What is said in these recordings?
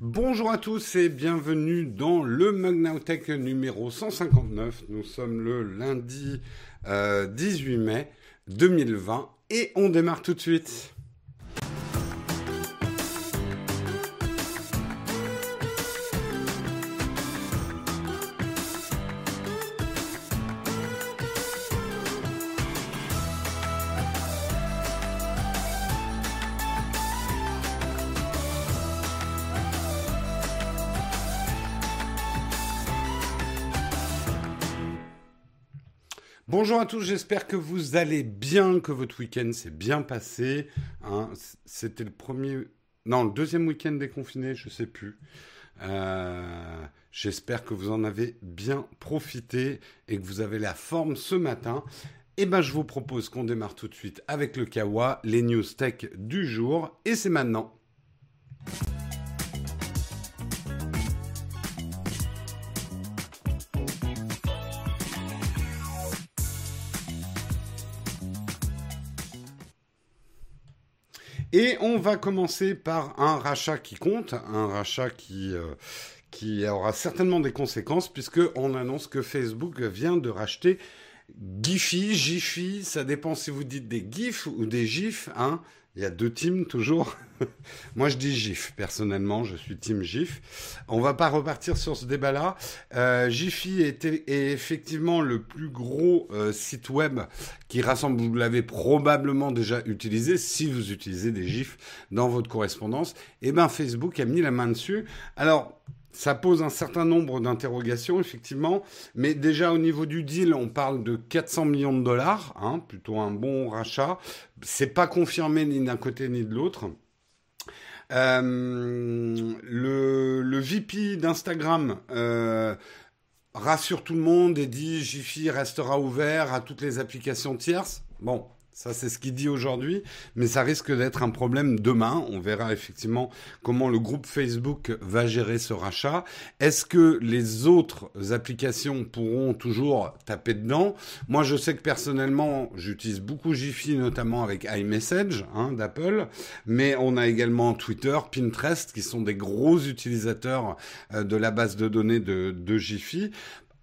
Bonjour à tous et bienvenue dans le Magnautech numéro 159. Nous sommes le lundi 18 euh, mai 2020 et on démarre tout de suite. Bonjour à tous, j'espère que vous allez bien, que votre week-end s'est bien passé. Hein. C'était le premier, non, le deuxième week-end déconfiné, je ne sais plus. Euh, j'espère que vous en avez bien profité et que vous avez la forme ce matin. Eh ben, je vous propose qu'on démarre tout de suite avec le Kawa, les news tech du jour, et c'est maintenant. Et on va commencer par un rachat qui compte, un rachat qui, euh, aura certainement des conséquences, puisqu'on annonce que Facebook vient de racheter Giphy, Jiffy, ça dépend si vous dites des GIFs ou des GIFs, hein. Il y a deux teams toujours. Moi, je dis GIF. Personnellement, je suis team GIF. On va pas repartir sur ce débat-là. Euh, est, effectivement le plus gros euh, site web qui rassemble. Vous l'avez probablement déjà utilisé si vous utilisez des GIFs dans votre correspondance. Eh ben, Facebook a mis la main dessus. Alors, ça pose un certain nombre d'interrogations, effectivement. Mais déjà, au niveau du deal, on parle de 400 millions de dollars, hein, plutôt un bon rachat. C'est pas confirmé ni d'un côté ni de l'autre. Euh, le, VP d'Instagram euh, rassure tout le monde et dit Jiffy restera ouvert à toutes les applications tierces. Bon, ça, c'est ce qu'il dit aujourd'hui, mais ça risque d'être un problème demain. On verra effectivement comment le groupe Facebook va gérer ce rachat. Est-ce que les autres applications pourront toujours taper dedans? Moi, je sais que personnellement, j'utilise beaucoup Jiffy, notamment avec iMessage hein, d'Apple, mais on a également Twitter, Pinterest, qui sont des gros utilisateurs euh, de la base de données de, de.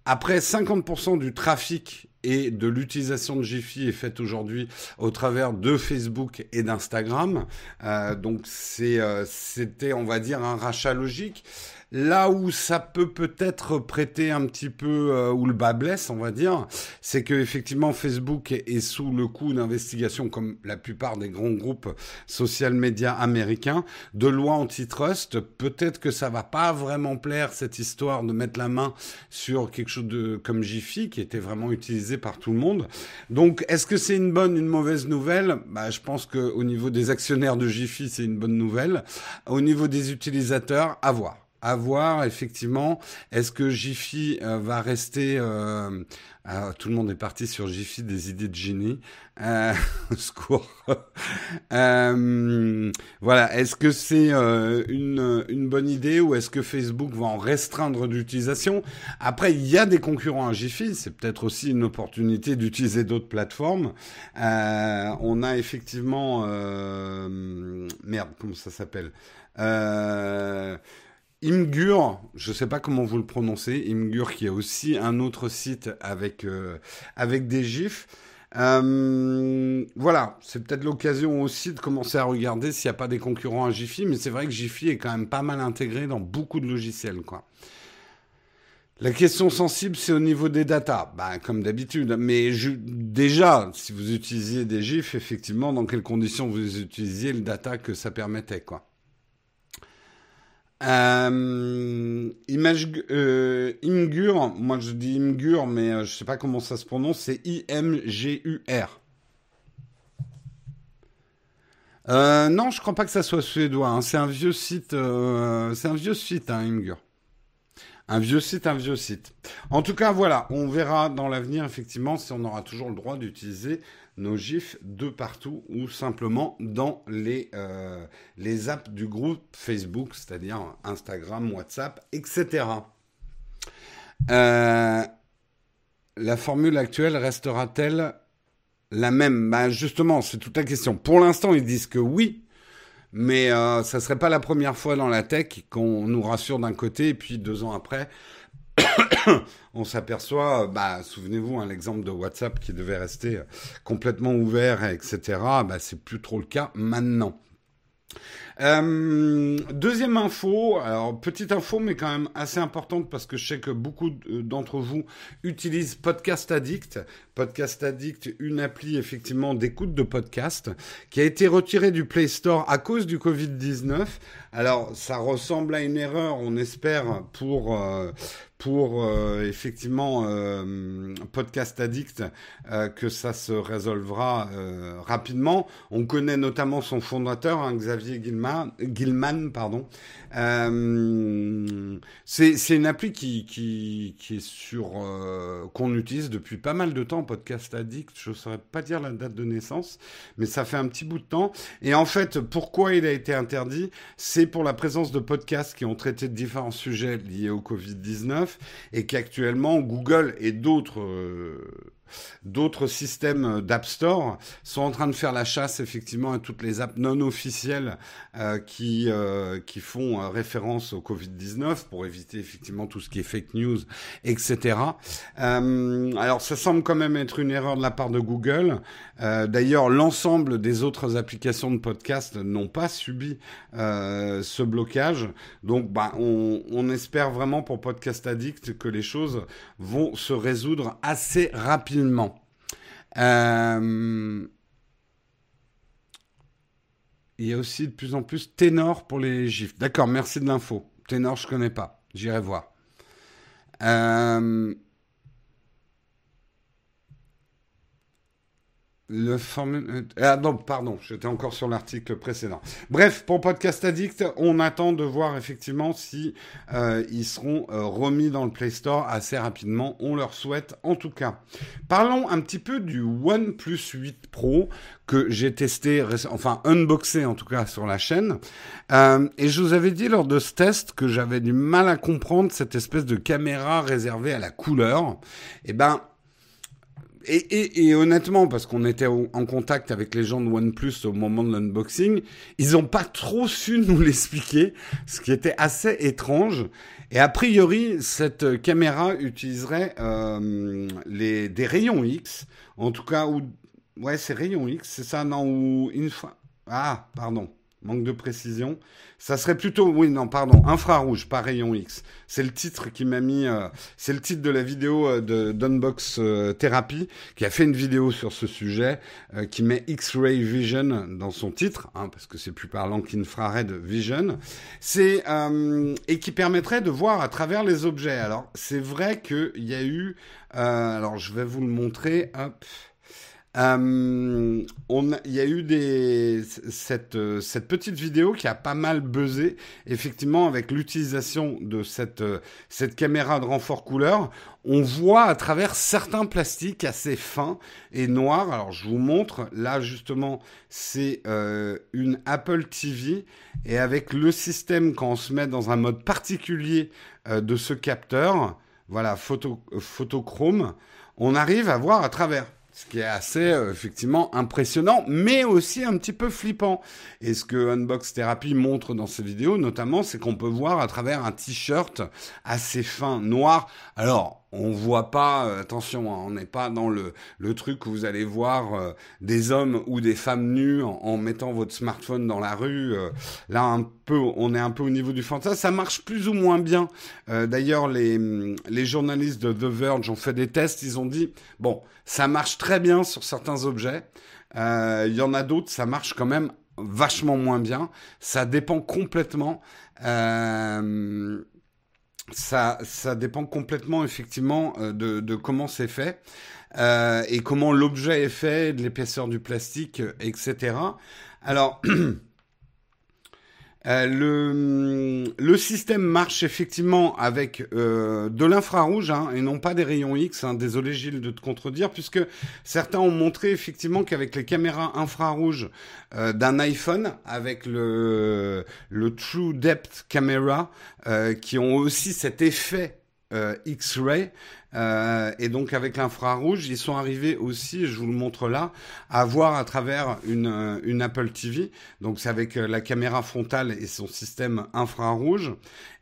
Après, 50% du trafic et de l'utilisation de Jiffy est faite aujourd'hui au travers de Facebook et d'Instagram. Euh, donc euh, c'était, on va dire, un rachat logique. Là où ça peut peut-être prêter un petit peu euh, où le bas blesse, on va dire, c'est que effectivement Facebook est, sous le coup d'investigation, comme la plupart des grands groupes social médias américains, de loi antitrust. Peut-être que ça va pas vraiment plaire cette histoire de mettre la main sur quelque chose de comme Jiffy qui était vraiment utilisé par tout le monde. Donc, est-ce que c'est une bonne, une mauvaise nouvelle? Bah, je pense que au niveau des actionnaires de Jiffy, c'est une bonne nouvelle. Au niveau des utilisateurs, à voir à voir effectivement. Est-ce que Jiffy euh, va rester euh, euh, Tout le monde est parti sur Jiffy des idées de génie. Voilà. Est-ce que c'est une, une bonne idée ou est-ce que Facebook va en restreindre l'utilisation Après, il y a des concurrents à Jiffy. C'est peut-être aussi une opportunité d'utiliser d'autres plateformes. on a effectivement merde, comment ça s'appelle? Imgur, je ne sais pas comment vous le prononcez, Imgur qui a aussi un autre site avec, euh, avec des gifs. Euh, voilà, c'est peut-être l'occasion aussi de commencer à regarder s'il n'y a pas des concurrents à Jiffy, mais c'est vrai que Jiffy est quand même pas mal intégré dans beaucoup de logiciels, quoi. La question sensible, c'est au niveau des datas, bah, comme d'habitude. Mais déjà, si vous utilisiez des GIFs, effectivement, dans quelles conditions vous utilisiez le data que ça permettait, quoi. Euh, image, euh, Imgur, moi je dis Imgur, mais euh, je sais pas comment ça se prononce, c'est I-M-G-U-R. Non, je crois pas que ça soit suédois. Hein. C'est un vieux site. C'est un vieux site, hein, Imgur. Un vieux site, un vieux site. En tout cas, voilà, on verra dans l'avenir effectivement si on aura toujours le droit d'utiliser nos gifs de partout ou simplement dans les, euh, apps du groupe Facebook, c'est-à-dire Instagram, WhatsApp, etc. Euh, la formule actuelle restera-t-elle la même? Bah Justement, c'est toute la question. Pour l'instant, ils disent que oui, mais euh, ça serait pas la première fois dans la tech qu'on nous rassure d'un côté et puis deux ans après, on s'aperçoit, bah, souvenez-vous, hein, l'exemple de WhatsApp qui devait rester complètement ouvert, etc. Bah, c'est plus trop le cas maintenant. Euh, deuxième info, alors petite info mais quand même assez importante parce que je sais que beaucoup d'entre vous utilisent Podcast Addict. Podcast Addict, une appli effectivement d'écoute de podcast qui a été retirée du Play Store à cause du Covid-19. Alors ça ressemble à une erreur, on espère, pour... Euh, pour euh, effectivement euh, Podcast Addict euh, que ça se résolvera rapidement. On connaît notamment son fondateur, hein, Xavier Gilman, pardon, c'est une appli qui, qui, qui est sur qu'on utilise depuis pas mal de temps, Podcast Addict. Je ne saurais pas dire la date de naissance, mais ça fait un petit bout de temps. Et en fait, pourquoi il a été interdit? C'est pour la présence de podcasts qui ont traité de différents sujets liés au Covid-19 et qu'actuellement Google et d'autres euh, D'autres systèmes d'App Store sont en train de faire la chasse effectivement à toutes les apps non officielles euh, qui euh, qui font euh, référence au Covid-19 pour éviter effectivement tout ce qui est fake news, etc. alors ça semble quand même être une erreur de la part de Google. D'ailleurs, l'ensemble des autres applications de podcast n'ont pas subi ce blocage. Donc, bah, on espère vraiment pour Podcast Addict que les choses vont se résoudre assez rapidement euh, il y a aussi de plus en plus Ténor pour les gifs. D'accord, merci de l'info. Ténor, je connais pas. J'irai voir. Euh, Le formule... Ah non, pardon, j'étais encore sur l'article précédent. Bref, pour Podcast Addict, on attend de voir effectivement si euh, ils seront euh, remis dans le Play Store assez rapidement. On leur souhaite en tout cas. Parlons un petit peu du OnePlus 8 Pro que j'ai testé, enfin unboxé en tout cas sur la chaîne. Euh, et je vous avais dit lors de ce test que j'avais du mal à comprendre cette espèce de caméra réservée à la couleur. Eh ben et, honnêtement, parce qu'on était en contact avec les gens de OnePlus au moment de l'unboxing, ils n'ont pas trop su nous l'expliquer, ce qui était assez étrange. Et a priori, cette caméra utiliserait euh, les, des rayons X, en tout cas, ou ouais, c'est rayons X, c'est ça, non, ou une Ah, pardon, manque de précision. Ça serait plutôt, oui, non, pardon, infrarouge, pas rayon X. C'est le titre qui m'a mis, euh, c'est le titre de la vidéo euh, de d'Unbox euh, Therapy, qui a fait une vidéo sur ce sujet, qui met X-Ray Vision dans son titre, hein, parce que c'est plus parlant qu'Infrared Vision. C'est, et qui permettrait de voir à travers les objets. Alors, c'est vrai qu'il y a eu, alors je vais vous le montrer, hop. Euh, on, il y a eu des, cette, cette petite vidéo qui a pas mal buzzé, effectivement, avec l'utilisation de cette, cette caméra de renfort couleur. On voit à travers certains plastiques assez fins et noirs. Alors, je vous montre. Là, justement, c'est euh, une Apple TV. Et avec le système, quand on se met dans un mode particulier euh, de ce capteur, voilà, photo, photochrome, on arrive à voir à travers ce qui est assez euh, effectivement impressionnant, mais aussi un petit peu flippant. Et ce que Unbox Therapy montre dans ses vidéos, notamment, c'est qu'on peut voir à travers un t-shirt assez fin, noir. Alors, on voit pas, euh, attention, hein, on n'est pas dans le, le truc où vous allez voir euh, des hommes ou des femmes nus en, mettant votre smartphone dans la rue. là, un peu, on est un peu au niveau du fantasme. Ça marche plus ou moins bien. D'ailleurs, les, les journalistes de The Verge ont fait des tests. Ils ont dit, bon, ça marche très bien sur certains objets. Euh, il y en a d'autres, ça marche quand même vachement moins bien. Ça dépend complètement. Euh, ça, ça dépend complètement effectivement euh, de, de comment c'est fait et comment l'objet est fait, de l'épaisseur du plastique, etc. Alors Euh, le, système marche effectivement avec euh, de l'infrarouge hein, et non pas des rayons X. Hein. Désolé Gilles de te contredire, puisque certains ont montré effectivement qu'avec les caméras infrarouges euh, d'un iPhone, avec le, le True Depth Camera, qui ont aussi cet effet X-ray, Euh, et donc avec l'infrarouge, ils sont arrivés aussi, je vous le montre là, à voir à travers une, euh, une Apple TV. Donc c'est avec la caméra frontale et son système infrarouge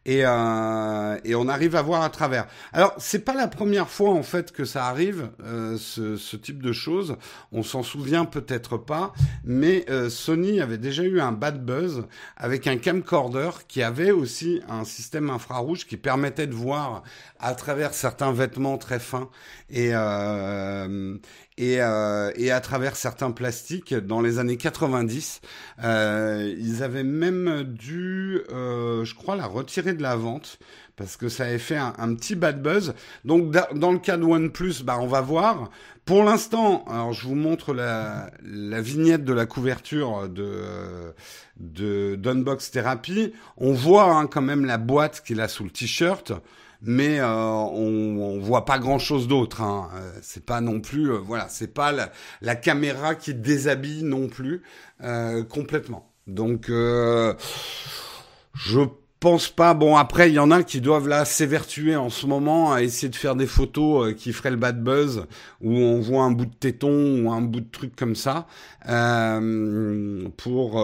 et, euh, et on arrive à voir à travers. Alors c'est pas la première fois en fait que ça arrive euh, ce, ce, type de choses. On s'en souvient peut-être pas, mais euh, Sony avait déjà eu un bad buzz avec un camcorder qui avait aussi un système infrarouge qui permettait de voir à travers certains vêtements très fins et euh, et, euh, et à travers certains plastiques dans les années 90. Euh, ils avaient même dû, euh, je crois, la retirer de la vente parce que ça avait fait un, petit bad buzz. Donc dans le cas de OnePlus, bah on va voir. Pour l'instant, alors je vous montre la, la vignette de la couverture de de d'Unbox Therapy. On voit hein, quand même la boîte qu'il a sous le t-shirt mais euh, on, on voit pas grand chose d'autre. Hein. Euh, c'est pas non plus, euh, voilà, c'est pas la, la, caméra qui déshabille non plus euh, complètement. Donc, je pense pas. Bon, après, il y en a qui doivent là s'évertuer en ce moment à essayer de faire des photos qui feraient le bad buzz, où on voit un bout de téton ou un bout de truc comme ça, euh, pour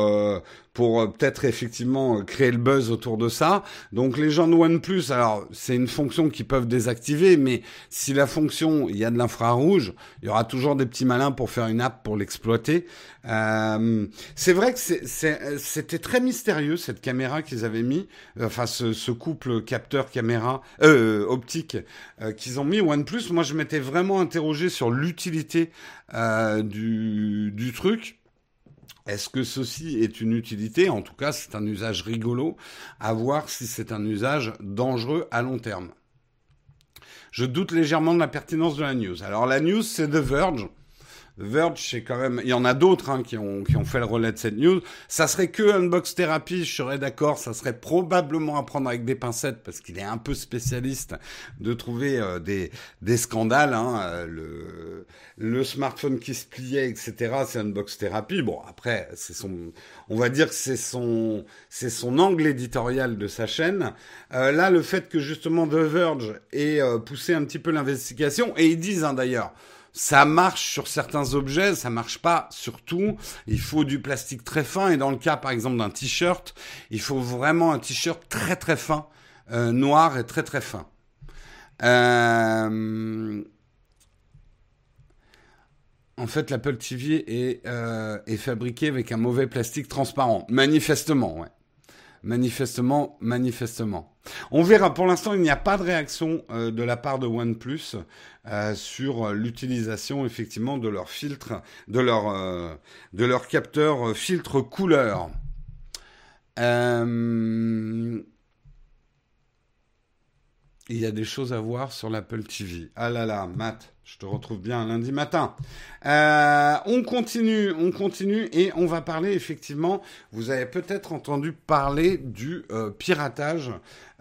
pour euh, peut-être effectivement euh, créer le buzz autour de ça. Donc les gens de OnePlus, alors c'est une fonction qu'ils peuvent désactiver, mais si la fonction, il y a de l'infrarouge, il y aura toujours des petits malins pour faire une app pour l'exploiter. Euh, c'est vrai que c'était très mystérieux cette caméra qu'ils avaient mis, enfin ce, ce couple capteur caméra euh, optique euh, qu'ils ont mis OnePlus. Moi je m'étais vraiment interrogé sur l'utilité du, du truc. Est-ce que ceci est une utilité En tout cas, c'est un usage rigolo, à voir si c'est un usage dangereux à long terme? Je doute légèrement de la pertinence de la news. Alors la news, c'est The Verge. Verge, c'est quand même, il y en a d'autres hein, qui, ont, qui ont fait le relais de cette news. Ça serait que Unbox Therapy, je serais d'accord. Ça serait probablement à prendre avec des pincettes parce qu'il est un peu spécialiste de trouver euh, des, des scandales. Hein, euh, le, le smartphone qui se pliait, etc. C'est Unbox Therapy. Bon, après, c'est son, on va dire que c'est son, c'est son angle éditorial de sa chaîne. Euh, là, le fait que justement The Verge ait euh, poussé un petit peu l'investigation et ils disent hein, d'ailleurs ça marche sur certains objets, ça marche pas sur tout. Il faut du plastique très fin et dans le cas par exemple d'un t-shirt, il faut vraiment un t-shirt très très fin, euh, noir et très très fin. Euh... En fait, l'Apple TV est, euh, est fabriqué avec un mauvais plastique transparent. Manifestement, ouais. Manifestement, manifestement. On verra. Pour l'instant, il n'y a pas de réaction euh, de la part de OnePlus euh, sur l'utilisation effectivement de leur filtre, de leur euh, capteur euh, filtre couleur. Euh, il y a des choses à voir sur l'Apple TV. Ah là là, Matt, je te retrouve bien lundi matin. Euh, on continue, on continue et on va parler effectivement. Vous avez peut-être entendu parler du euh, piratage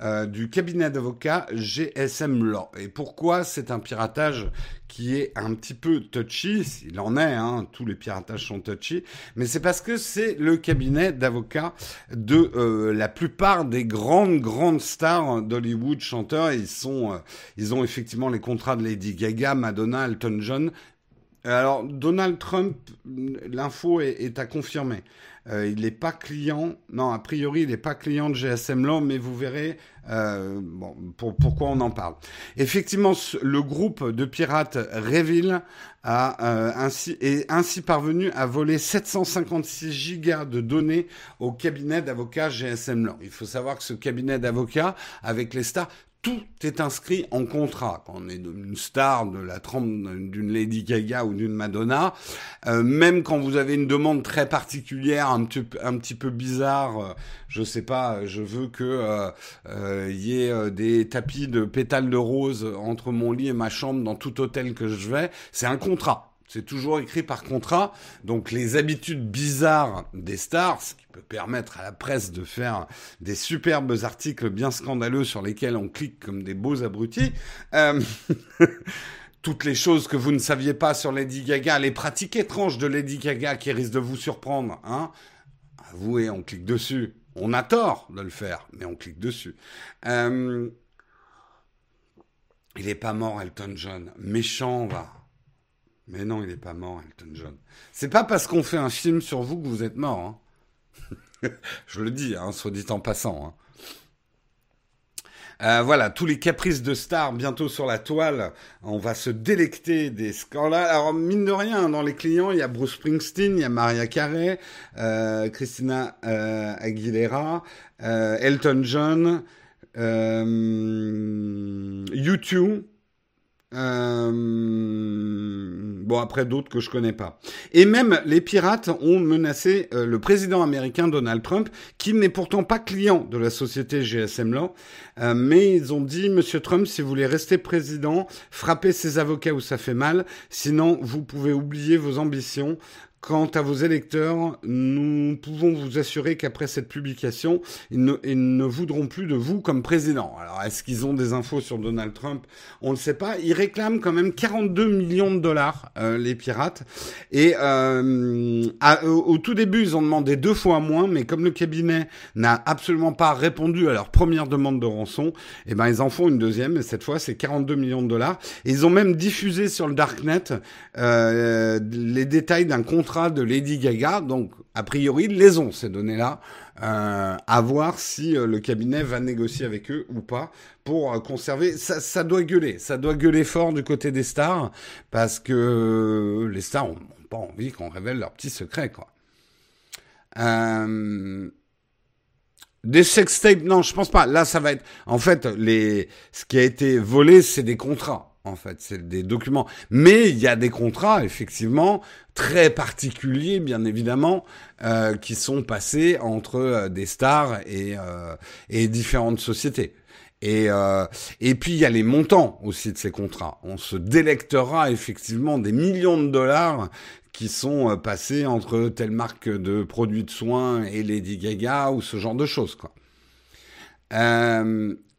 euh, du cabinet d'avocats GSM Law. Et pourquoi c'est un piratage qui est un petit peu touchy? Il en est, hein, tous les piratages sont touchy, mais c'est parce que c'est le cabinet d'avocats de euh, la plupart des grandes grandes stars d'Hollywood chanteurs. Ils sont, euh, ils ont effectivement les contrats de Lady Gaga, Madonna, Elton John. Alors Donald Trump, l'info est, à confirmer. Euh, il n'est pas client, non, a priori, il n'est pas client de GSM Law, mais vous verrez euh, pourquoi on en parle. Effectivement, le groupe de pirates Revil a euh, ainsi est ainsi parvenu à voler 756 gigas de données au cabinet d'avocats GSM Law. Il faut savoir que ce cabinet d'avocats, avec les stars, tout est inscrit en contrat. Quand on est une star de la trempe d'une Lady Gaga ou d'une Madonna, euh, même quand vous avez une demande très particulière, un petit, un petit peu bizarre, euh, je sais pas, je veux que euh, euh y ait des tapis de pétales de rose entre mon lit et ma chambre dans tout hôtel que je vais, c'est un contrat. C'est toujours écrit par contrat. Donc les habitudes bizarres des stars, ce qui peut permettre à la presse de faire des superbes articles bien scandaleux sur lesquels on clique comme des beaux abrutis. Euh, toutes les choses que vous ne saviez pas sur Lady Gaga, les pratiques étranges de Lady Gaga qui risquent de vous surprendre. Hein Avouez, on clique dessus. On a tort de le faire, mais on clique dessus. Euh, Il est pas mort, Elton John. Méchant, va. Mais non, il est pas mort, Elton John. C'est pas parce qu'on fait un film sur vous que vous êtes mort. Hein. Je le dis, hein, soit dit en passant. Hein. Euh, voilà, tous les caprices de stars bientôt sur la toile. On va se délecter des scandales. Alors, mine de rien, dans les clients, il y a Bruce Springsteen, il y a Maria Carey, euh, Christina euh, Aguilera, Elton John, YouTube. Euh, bon, après d'autres que je connais pas. Et même les pirates ont menacé euh, le président américain Donald Trump, qui n'est pourtant pas client de la société GSM Law, euh, mais ils ont dit, Monsieur Trump, si vous voulez rester président, frappez ses avocats où ça fait mal, sinon vous pouvez oublier vos ambitions. Quant à vos électeurs, nous pouvons vous assurer qu'après cette publication, ils ne, voudront plus de vous comme président. Alors, est-ce qu'ils ont des infos sur Donald Trump? On ne le sait pas. Ils réclament quand même 42 millions de dollars, euh, les pirates. Et euh, au, tout début, ils ont demandé deux fois moins, mais comme le cabinet n'a absolument pas répondu à leur première demande de rançon, eh ben ils en font une deuxième. Et cette fois, c'est 42 millions de dollars. Et ils ont même diffusé sur le darknet euh, les détails d'un compte de Lady Gaga, donc a priori les ont ces données-là, euh, à voir si euh, le cabinet va négocier avec eux ou pas pour euh, conserver. Ça, ça, doit gueuler, ça doit gueuler fort du côté des stars parce que les stars ont, pas envie qu'on révèle leurs petits secrets, quoi. Des sex tapes, non, je pense pas. Là, ça va être. En fait, les. Ce qui a été volé, c'est des contrats en fait, c'est des documents. Mais il y a des contrats, effectivement, très particuliers, bien évidemment, euh, qui sont passés entre euh, des stars et, euh, et différentes sociétés. Et, et puis il y a les montants aussi de ces contrats. On se délectera effectivement des millions de dollars qui sont passés entre telle marque de produits de soins et Lady Gaga ou ce genre de choses, quoi.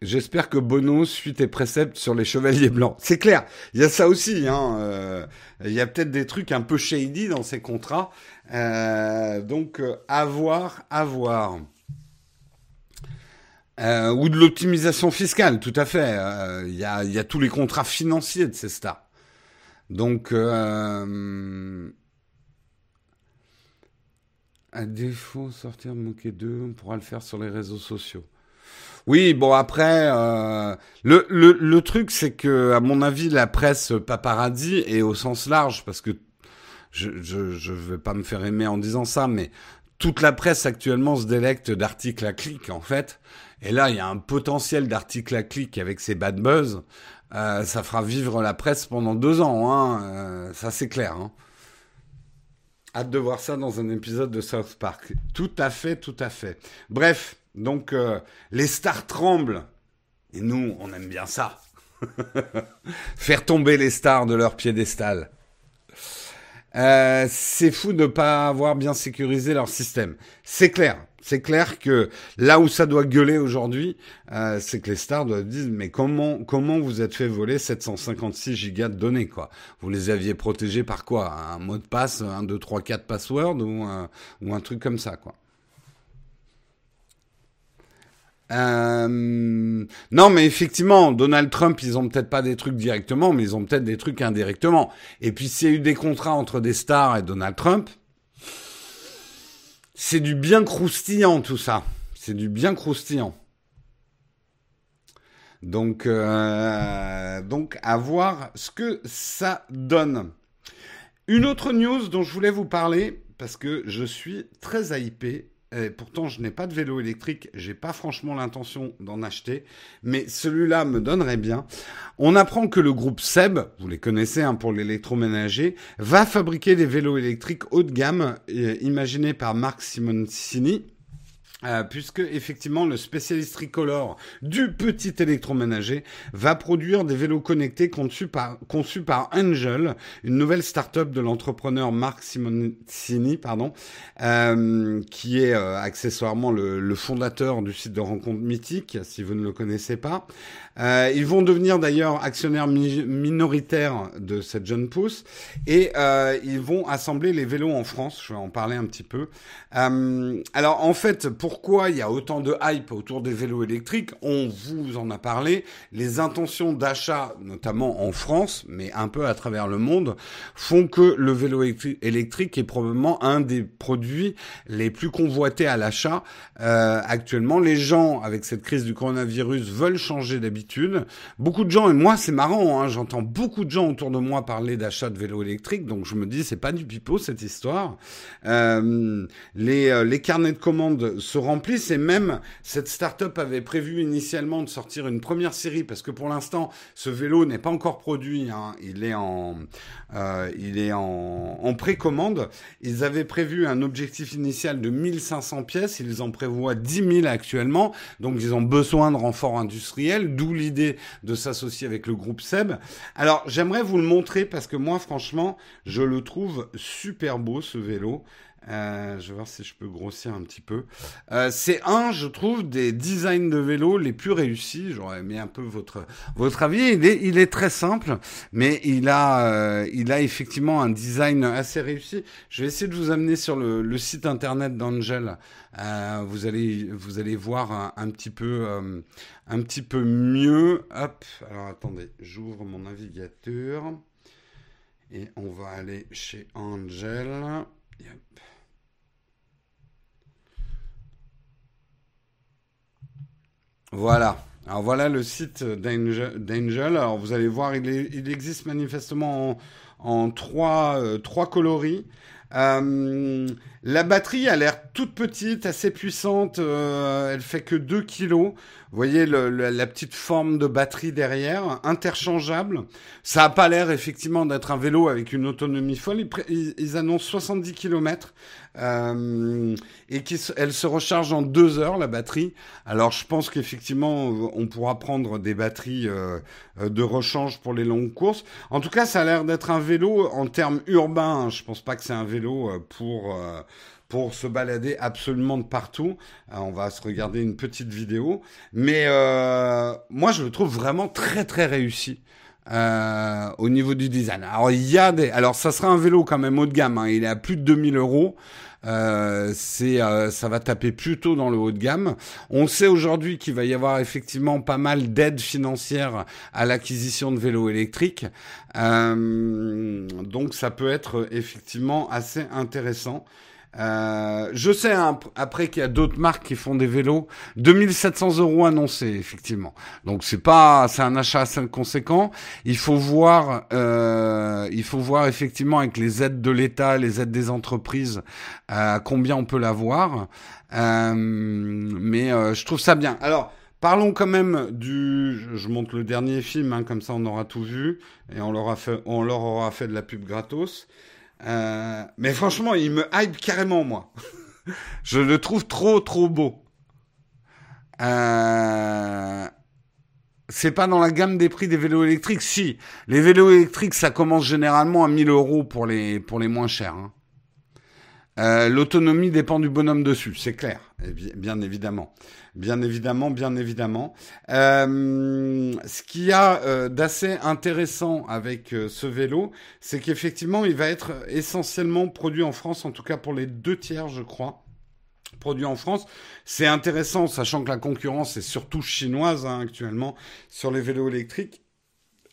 J'espère que Bono suit tes préceptes sur les chevaliers blancs. C'est clair, il y a ça aussi. Hein, euh, il y a peut-être des trucs un peu shady dans ces contrats. Euh, donc, euh, à voir, à voir. Ou de l'optimisation fiscale, tout à fait. Il y, a, tous les contrats financiers de ces stars. Donc, à défaut, sortir de moquer d'eux, on pourra le faire sur les réseaux sociaux. Oui, bon après, euh, le, le, le truc c'est que à mon avis la presse paparazzi est au sens large parce que je je je vais pas me faire aimer en disant ça, mais toute la presse actuellement se délecte d'articles à clic en fait. Et là, il y a un potentiel d'articles à clic avec ces bad buzz. Euh, ça fera vivre la presse pendant deux ans, hein. Euh, ça c'est clair. Hein. Hâte de voir ça dans un épisode de South Park. Tout à fait, tout à fait. Bref, donc euh, les stars tremblent. Et nous, on aime bien ça. Faire tomber les stars de leur piédestal. Euh, c'est fou de ne pas avoir bien sécurisé leur système. C'est clair. C'est clair que là où ça doit gueuler aujourd'hui, euh, c'est que les stars doivent dire mais comment comment vous êtes fait voler 756 gigas de données quoi? Vous les aviez protégés par quoi? Un mot de passe, un 2 3 4 password ou un, ou un truc comme ça quoi. Euh, non, mais effectivement, Donald Trump, ils ont peut-être pas des trucs directement, mais ils ont peut-être des trucs indirectement. Et puis, s'il y a eu des contrats entre des stars et Donald Trump, c'est du bien croustillant tout ça. C'est du bien croustillant. Donc, euh, donc, à voir ce que ça donne. Une autre news dont je voulais vous parler, parce que je suis très hypé et pourtant, je n'ai pas de vélo électrique, j'ai pas franchement l'intention d'en acheter, mais celui-là me donnerait bien. On apprend que le groupe Seb, vous les connaissez hein, pour l'électroménager, va fabriquer des vélos électriques haut de gamme, euh, imaginés par Marc Simoncini euh, puisque effectivement le spécialiste tricolore du petit électroménager va produire des vélos connectés conçus par, conçus par Angel, une nouvelle start-up de l'entrepreneur Marc Simoncini, pardon, euh, qui est euh, accessoirement le, le, fondateur du site de rencontre mythique, si vous ne le connaissez pas. Euh, ils vont devenir d'ailleurs actionnaires minoritaires de cette jeune pousse et euh, ils vont assembler les vélos en France. Je vais en parler un petit peu. alors en fait, pour pourquoi il y a autant de hype autour des vélos électriques On vous en a parlé. Les intentions d'achat, notamment en France, mais un peu à travers le monde, font que le vélo électrique est probablement un des produits les plus convoités à l'achat euh, actuellement. Les gens, avec cette crise du coronavirus, veulent changer d'habitude. Beaucoup de gens, et moi c'est marrant, hein, j'entends beaucoup de gens autour de moi parler d'achat de vélos électriques, donc je me dis c'est pas du pipeau cette histoire. Euh, les, euh, les carnets de commandes se remplissent et même cette start-up avait prévu initialement de sortir une première série parce que pour l'instant ce vélo n'est pas encore produit, hein, il est en euh, il est en, en précommande. Ils avaient prévu un objectif initial de 1500 pièces, ils en prévoient 10 000 actuellement, donc ils ont besoin de renforts industriels, d'où l'idée de s'associer avec le groupe Seb. Alors j'aimerais vous le montrer parce que moi franchement je le trouve super beau ce vélo. Euh, je vais voir si je peux grossir un petit peu. Euh, c'est un, je trouve, des designs de vélo les plus réussis. J'aurais aimé un peu votre votre avis. Il est, très simple, mais il a euh, il a effectivement un design assez réussi. Je vais essayer de vous amener sur le, site internet d'Angel. Vous allez vous allez voir un, petit peu un petit peu mieux. Hop. Alors attendez, j'ouvre mon navigateur et on va aller chez Angel. Yep. Voilà. Alors voilà le site d'Angel. Alors vous allez voir, il, existe manifestement en, euh, trois coloris. Euh, la batterie a l'air toute petite, assez puissante. Euh, elle fait que 2 kilos. Voyez la petite forme de batterie derrière, interchangeable. Ça a pas l'air effectivement d'être un vélo avec une autonomie folle. Ils, annoncent 70 km euh, et qu'elle se recharge en deux heures la batterie. Alors je pense qu'effectivement on pourra prendre des batteries euh, de rechange pour les longues courses. En tout cas, ça a l'air d'être un vélo en termes urbains. Je pense pas que c'est un vélo euh, pour euh, pour se balader absolument de partout. Euh, on va se regarder une petite vidéo. Mais euh, moi, je le trouve vraiment très, très réussi. Euh, au niveau du design. Alors il y a des, alors ça sera un vélo quand même haut de gamme. Hein. Il est à plus de 2000 euros. Euh, c'est, euh, ça va taper plutôt dans le haut de gamme. On sait aujourd'hui qu'il va y avoir effectivement pas mal d'aides financières à l'acquisition de vélos électriques. Euh, donc ça peut être effectivement assez intéressant. Euh, je sais hein, après qu'il y a d'autres marques qui font des vélos, 2700 euros annoncés effectivement. Donc c'est pas, c'est un achat assez conséquent. Il faut voir, euh, il faut voir effectivement avec les aides de l'État, les aides des entreprises, euh, combien on peut l'avoir. Euh, mais euh, je trouve ça bien. Alors. Parlons quand même du. Je montre le dernier film, hein, comme ça on aura tout vu et on leur, a fait, on leur aura fait de la pub gratos. Euh, mais franchement, il me hype carrément, moi. je le trouve trop, trop beau. Euh... C'est pas dans la gamme des prix des vélos électriques. Si, les vélos électriques, ça commence généralement à 1000 euros pour les, pour les moins chers. Hein. Euh, L'autonomie dépend du bonhomme dessus, c'est clair, bien, évidemment. Bien évidemment, bien évidemment. Euh, ce qu'il y a euh, d'assez intéressant avec ce vélo, c'est qu'effectivement, il va être essentiellement produit en France, en tout cas pour les deux tiers, je crois produit en France. C'est intéressant, sachant que la concurrence est surtout chinoise hein, actuellement sur les vélos électriques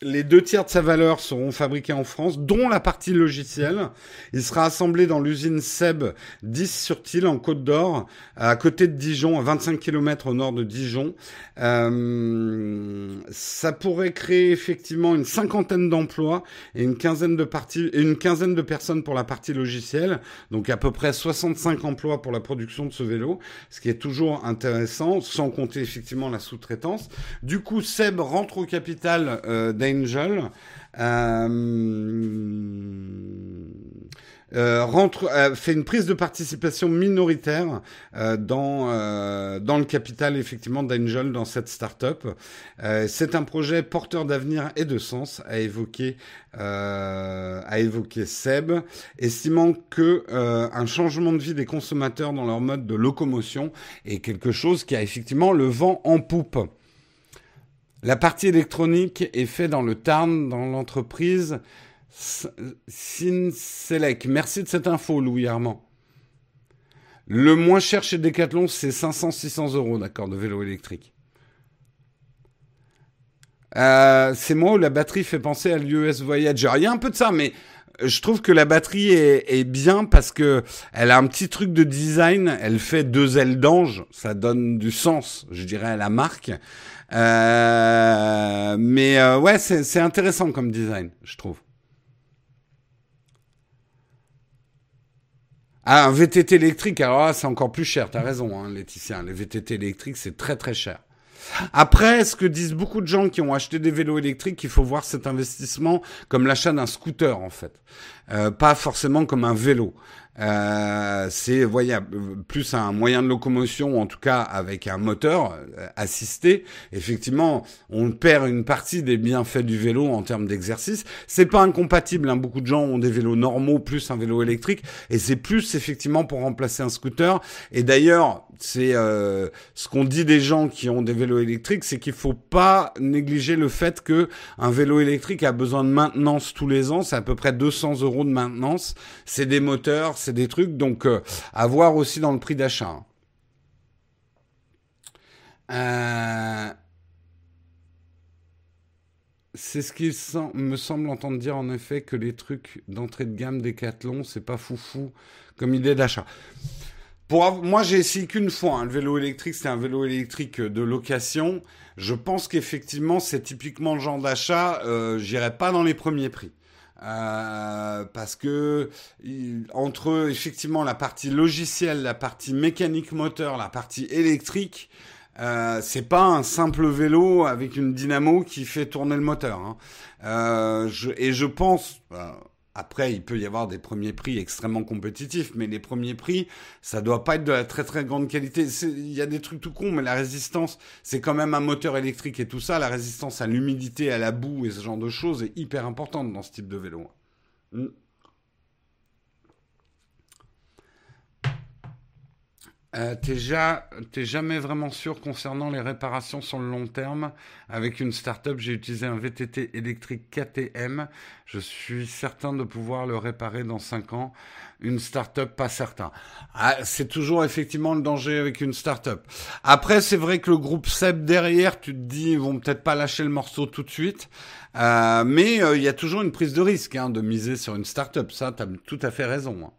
les deux tiers de sa valeur seront fabriqués en France, dont la partie logicielle. Il sera assemblé dans l'usine Seb 10 sur Tille en Côte d'Or, à côté de Dijon, à 25 km au nord de Dijon. Euh, ça pourrait créer effectivement une cinquantaine d'emplois et une quinzaine de parties, et une quinzaine de personnes pour la partie logicielle. Donc à peu près 65 emplois pour la production de ce vélo, ce qui est toujours intéressant, sans compter effectivement la sous-traitance. Du coup, Seb rentre au capital euh, Angel. Euh, euh, euh, fait une prise de participation minoritaire dans dans le capital effectivement d'Angel dans cette start-up. c'est un projet porteur d'avenir et de sens, a évoqué a évoqué Seb, estimant que un changement de vie des consommateurs dans leur mode de locomotion est quelque chose qui a effectivement le vent en poupe. La partie électronique est faite dans le Tarn, dans l'entreprise Sinselec. Merci de cette info, Louis Armand. Le moins cher chez Decathlon, c'est 500-600 euros, d'accord, de vélo électrique. Euh, c'est moi où la batterie fait penser à l'US Voyager. Il y a un peu de ça, mais je trouve que la batterie est, bien parce que elle a un petit truc de design. Elle fait deux ailes d'ange, ça donne du sens, je dirais, à la marque. Euh, mais euh, ouais, c'est intéressant comme design, je trouve. Ah, un VTT électrique, alors c'est encore plus cher. T'as raison, hein, Laetitia. Les VTT électriques, c'est très très cher. Après, ce que disent beaucoup de gens qui ont acheté des vélos électriques, il faut voir cet investissement comme l'achat d'un scooter en fait, euh, pas forcément comme un vélo. Euh, c'est voyez, plus un moyen de locomotion, en tout cas avec un moteur euh, assisté. Effectivement, on perd une partie des bienfaits du vélo en termes d'exercice. C'est pas incompatible. Hein. Beaucoup de gens ont des vélos normaux plus un vélo électrique, et c'est plus effectivement pour remplacer un scooter. Et d'ailleurs, c'est euh, ce qu'on dit des gens qui ont des vélos électriques, c'est qu'il faut pas négliger le fait que un vélo électrique a besoin de maintenance tous les ans. C'est à peu près 200 euros de maintenance. C'est des moteurs, c'est des trucs, donc euh, à voir aussi dans le prix d'achat. Euh, c'est ce qui me semble entendre dire en effet que les trucs d'entrée de gamme Decathlon, c'est pas foufou comme idée d'achat. Pour moi, j'ai essayé qu'une fois. hein, le vélo électrique, c'est un vélo électrique de location. Je pense qu'effectivement, c'est typiquement le genre d'achat. Euh, J'irai pas dans les premiers prix. Euh, parce que entre effectivement la partie logicielle, la partie mécanique moteur, la partie électrique, euh, c'est pas un simple vélo avec une dynamo qui fait tourner le moteur. Hein. Euh, je, et je pense, euh, après, il peut y avoir des premiers prix extrêmement compétitifs, mais les premiers prix, ça doit pas être de la très très grande qualité. Il y a des trucs tout cons, mais la résistance, c'est quand même un moteur électrique et tout ça. La résistance à l'humidité, à la boue et ce genre de choses est hyper importante dans ce type de vélo. Mm. Euh, t'es, jamais vraiment sûr concernant les réparations sur le long terme. Avec une startup, j'ai utilisé un VTT électrique KTM. Je suis certain de pouvoir le réparer dans 5 ans. Une startup, pas certain. Ah, c'est toujours effectivement le danger avec une startup. Après, c'est vrai que le groupe SEB derrière, tu te dis, ils vont peut-être pas lâcher le morceau tout de suite. Euh, mais euh, il y a toujours une prise de risque hein, de miser sur une startup. Ça, tu as tout à fait raison. Hein.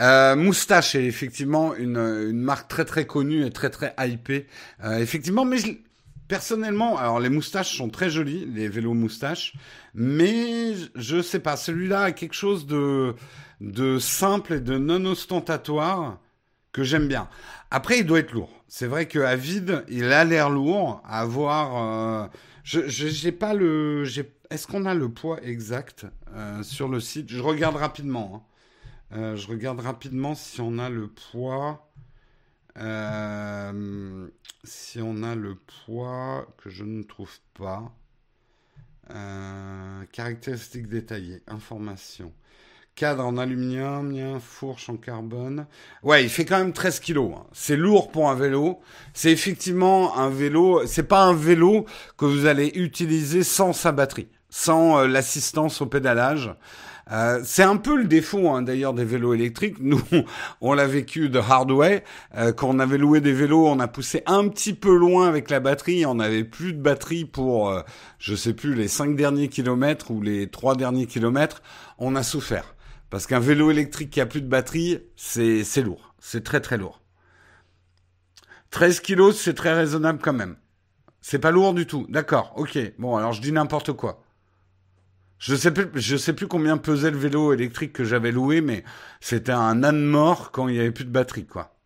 Euh, Moustache est effectivement une, marque très très connue et très très hypée. Euh, effectivement, mais personnellement, alors les moustaches sont très jolies, les vélos moustaches, mais je sais pas, celui-là a quelque chose de, simple et de non ostentatoire que j'aime bien. Après, il doit être lourd. C'est vrai qu'à vide, il a l'air lourd. À voir, euh, je j'ai pas le, est-ce qu'on a le poids exact sur le site? Je regarde rapidement. Hein. Euh, je regarde rapidement si on a le poids. Euh, si on a le poids que je ne trouve pas. Euh, caractéristiques détaillées, informations. Cadre en aluminium, fourche en carbone. Ouais, il fait quand même 13 kilos. Hein. C'est lourd pour un vélo. C'est effectivement un vélo. C'est pas un vélo que vous allez utiliser sans sa batterie, sans l'assistance au pédalage. Euh, c'est un peu le défaut hein, d'ailleurs des vélos électriques. Nous, on l'a vécu de hard way. Euh, quand on avait loué des vélos, on a poussé un petit peu loin avec la batterie. On n'avait plus de batterie pour, euh, je sais plus, les cinq derniers kilomètres ou les trois derniers kilomètres. On a souffert parce qu'un vélo électrique qui a plus de batterie, c'est lourd. C'est très très lourd. 13 kilos, c'est très raisonnable quand même. C'est pas lourd du tout. D'accord, ok. Bon, alors je dis n'importe quoi. Je sais plus, sais plus combien pesait le vélo électrique que j'avais loué, mais c'était un âne mort quand il n'y avait plus de batterie, quoi.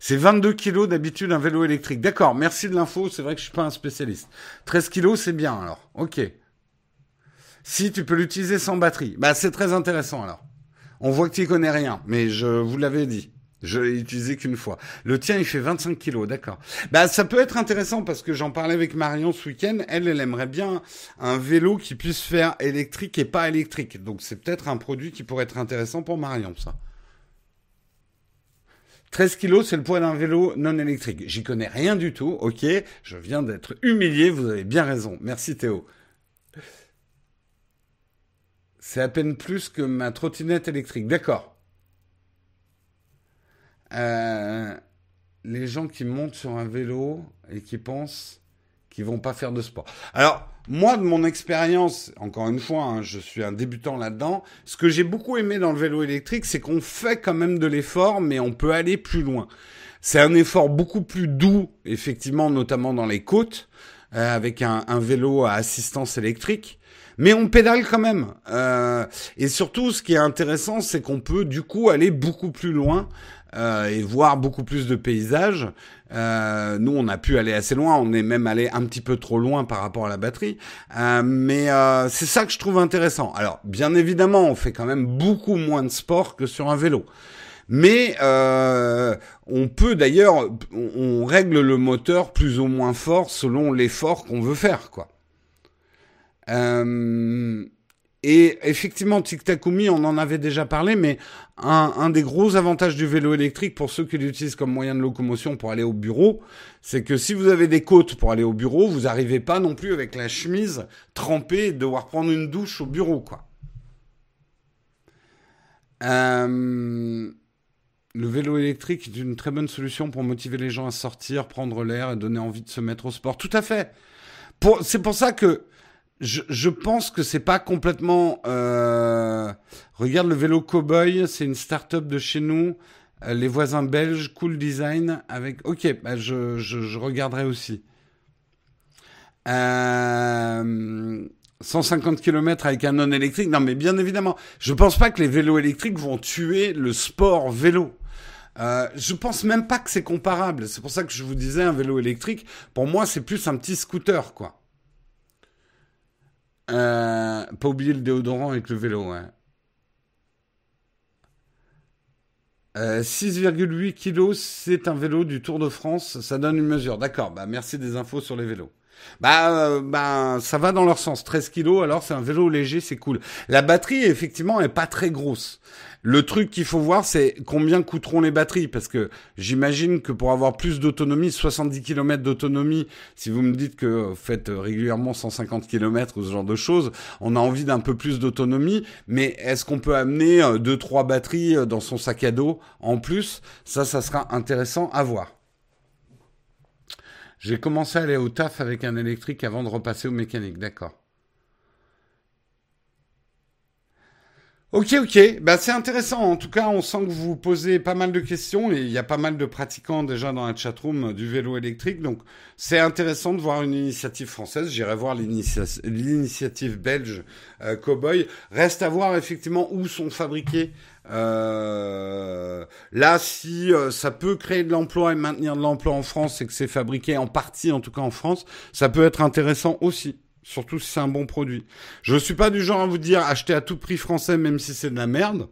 C'est 22 kilos d'habitude un vélo électrique. D'accord, merci de l'info, c'est vrai que je suis pas un spécialiste. 13 kilos, c'est bien alors. Ok. Si tu peux l'utiliser sans batterie, bah c'est très intéressant alors. On voit que tu connais rien, mais je vous l'avais dit. Je l'ai utilisé qu'une fois. Le tien, il fait 25 kilos, d'accord. Bah, ça peut être intéressant parce que j'en parlais avec Marion ce week-end. Elle, elle aimerait bien un vélo qui puisse faire électrique et pas électrique. Donc, c'est peut-être un produit qui pourrait être intéressant pour Marion, ça. 13 kilos, c'est le poids d'un vélo non électrique. J'y connais rien du tout, ok. Je viens d'être humilié, vous avez bien raison. Merci Théo. C'est à peine plus que ma trottinette électrique. D'accord. Euh, les gens qui montent sur un vélo et qui pensent qu'ils vont pas faire de sport. Alors, moi, de mon expérience, encore une fois, hein, je suis un débutant là-dedans. Ce que j'ai beaucoup aimé dans le vélo électrique, c'est qu'on fait quand même de l'effort, mais on peut aller plus loin. C'est un effort beaucoup plus doux, effectivement, notamment dans les côtes, euh, avec un, vélo à assistance électrique. Mais on pédale quand même. Euh, et surtout, ce qui est intéressant, c'est qu'on peut du coup aller beaucoup plus loin euh, et voir beaucoup plus de paysages. Euh, nous, on a pu aller assez loin. On est même allé un petit peu trop loin par rapport à la batterie. Euh, mais euh, c'est ça que je trouve intéressant. Alors, bien évidemment, on fait quand même beaucoup moins de sport que sur un vélo. Mais euh, on peut d'ailleurs, on, règle le moteur plus ou moins fort selon l'effort qu'on veut faire, quoi. Euh, et effectivement, Tic Takumi, on en avait déjà parlé, mais un, des gros avantages du vélo électrique pour ceux qui l'utilisent comme moyen de locomotion pour aller au bureau, c'est que si vous avez des côtes pour aller au bureau, vous n'arrivez pas non plus avec la chemise trempée et devoir prendre une douche au bureau, quoi. Euh, le vélo électrique est une très bonne solution pour motiver les gens à sortir, prendre l'air et donner envie de se mettre au sport. Tout à fait. C'est pour ça que je, je pense que c'est pas complètement. Euh... Regarde le vélo Cowboy, c'est une start-up de chez nous. Euh, les voisins belges, cool design avec. Ok, bah je, je, je regarderai aussi. Euh... 150 km avec un non électrique. Non, mais bien évidemment, je pense pas que les vélos électriques vont tuer le sport vélo. Euh, je pense même pas que c'est comparable. C'est pour ça que je vous disais un vélo électrique. Pour moi, c'est plus un petit scooter, quoi. Euh, pas oublier le déodorant avec le vélo, ouais. 6,8 euh, kilos, c'est un vélo du Tour de France. Ça donne une mesure. D'accord. Bah merci des infos sur les vélos. Bah, bah, ça va dans leur sens. 13 kilos, alors c'est un vélo léger, c'est cool. La batterie, effectivement, est pas très grosse. Le truc qu'il faut voir, c'est combien coûteront les batteries, parce que j'imagine que pour avoir plus d'autonomie, 70 km d'autonomie, si vous me dites que faites régulièrement 150 km ou ce genre de choses, on a envie d'un peu plus d'autonomie, mais est-ce qu'on peut amener euh, deux trois batteries euh, dans son sac à dos en plus? Ça, ça sera intéressant à voir. J'ai commencé à aller au taf avec un électrique avant de repasser au mécanique, d'accord. Ok, ok, bah c'est intéressant. En tout cas, on sent que vous posez pas mal de questions et il y a pas mal de pratiquants déjà dans la chatroom du vélo électrique. Donc, c'est intéressant de voir une initiative française. J'irai voir l'initiative belge euh, Cowboy. Reste à voir effectivement où sont fabriqués. Euh, là, si euh, ça peut créer de l'emploi et maintenir de l'emploi en France et que c'est fabriqué en partie, en tout cas en France, ça peut être intéressant aussi. Surtout si c'est un bon produit. Je suis pas du genre à vous dire acheter à tout prix français même si c'est de la merde.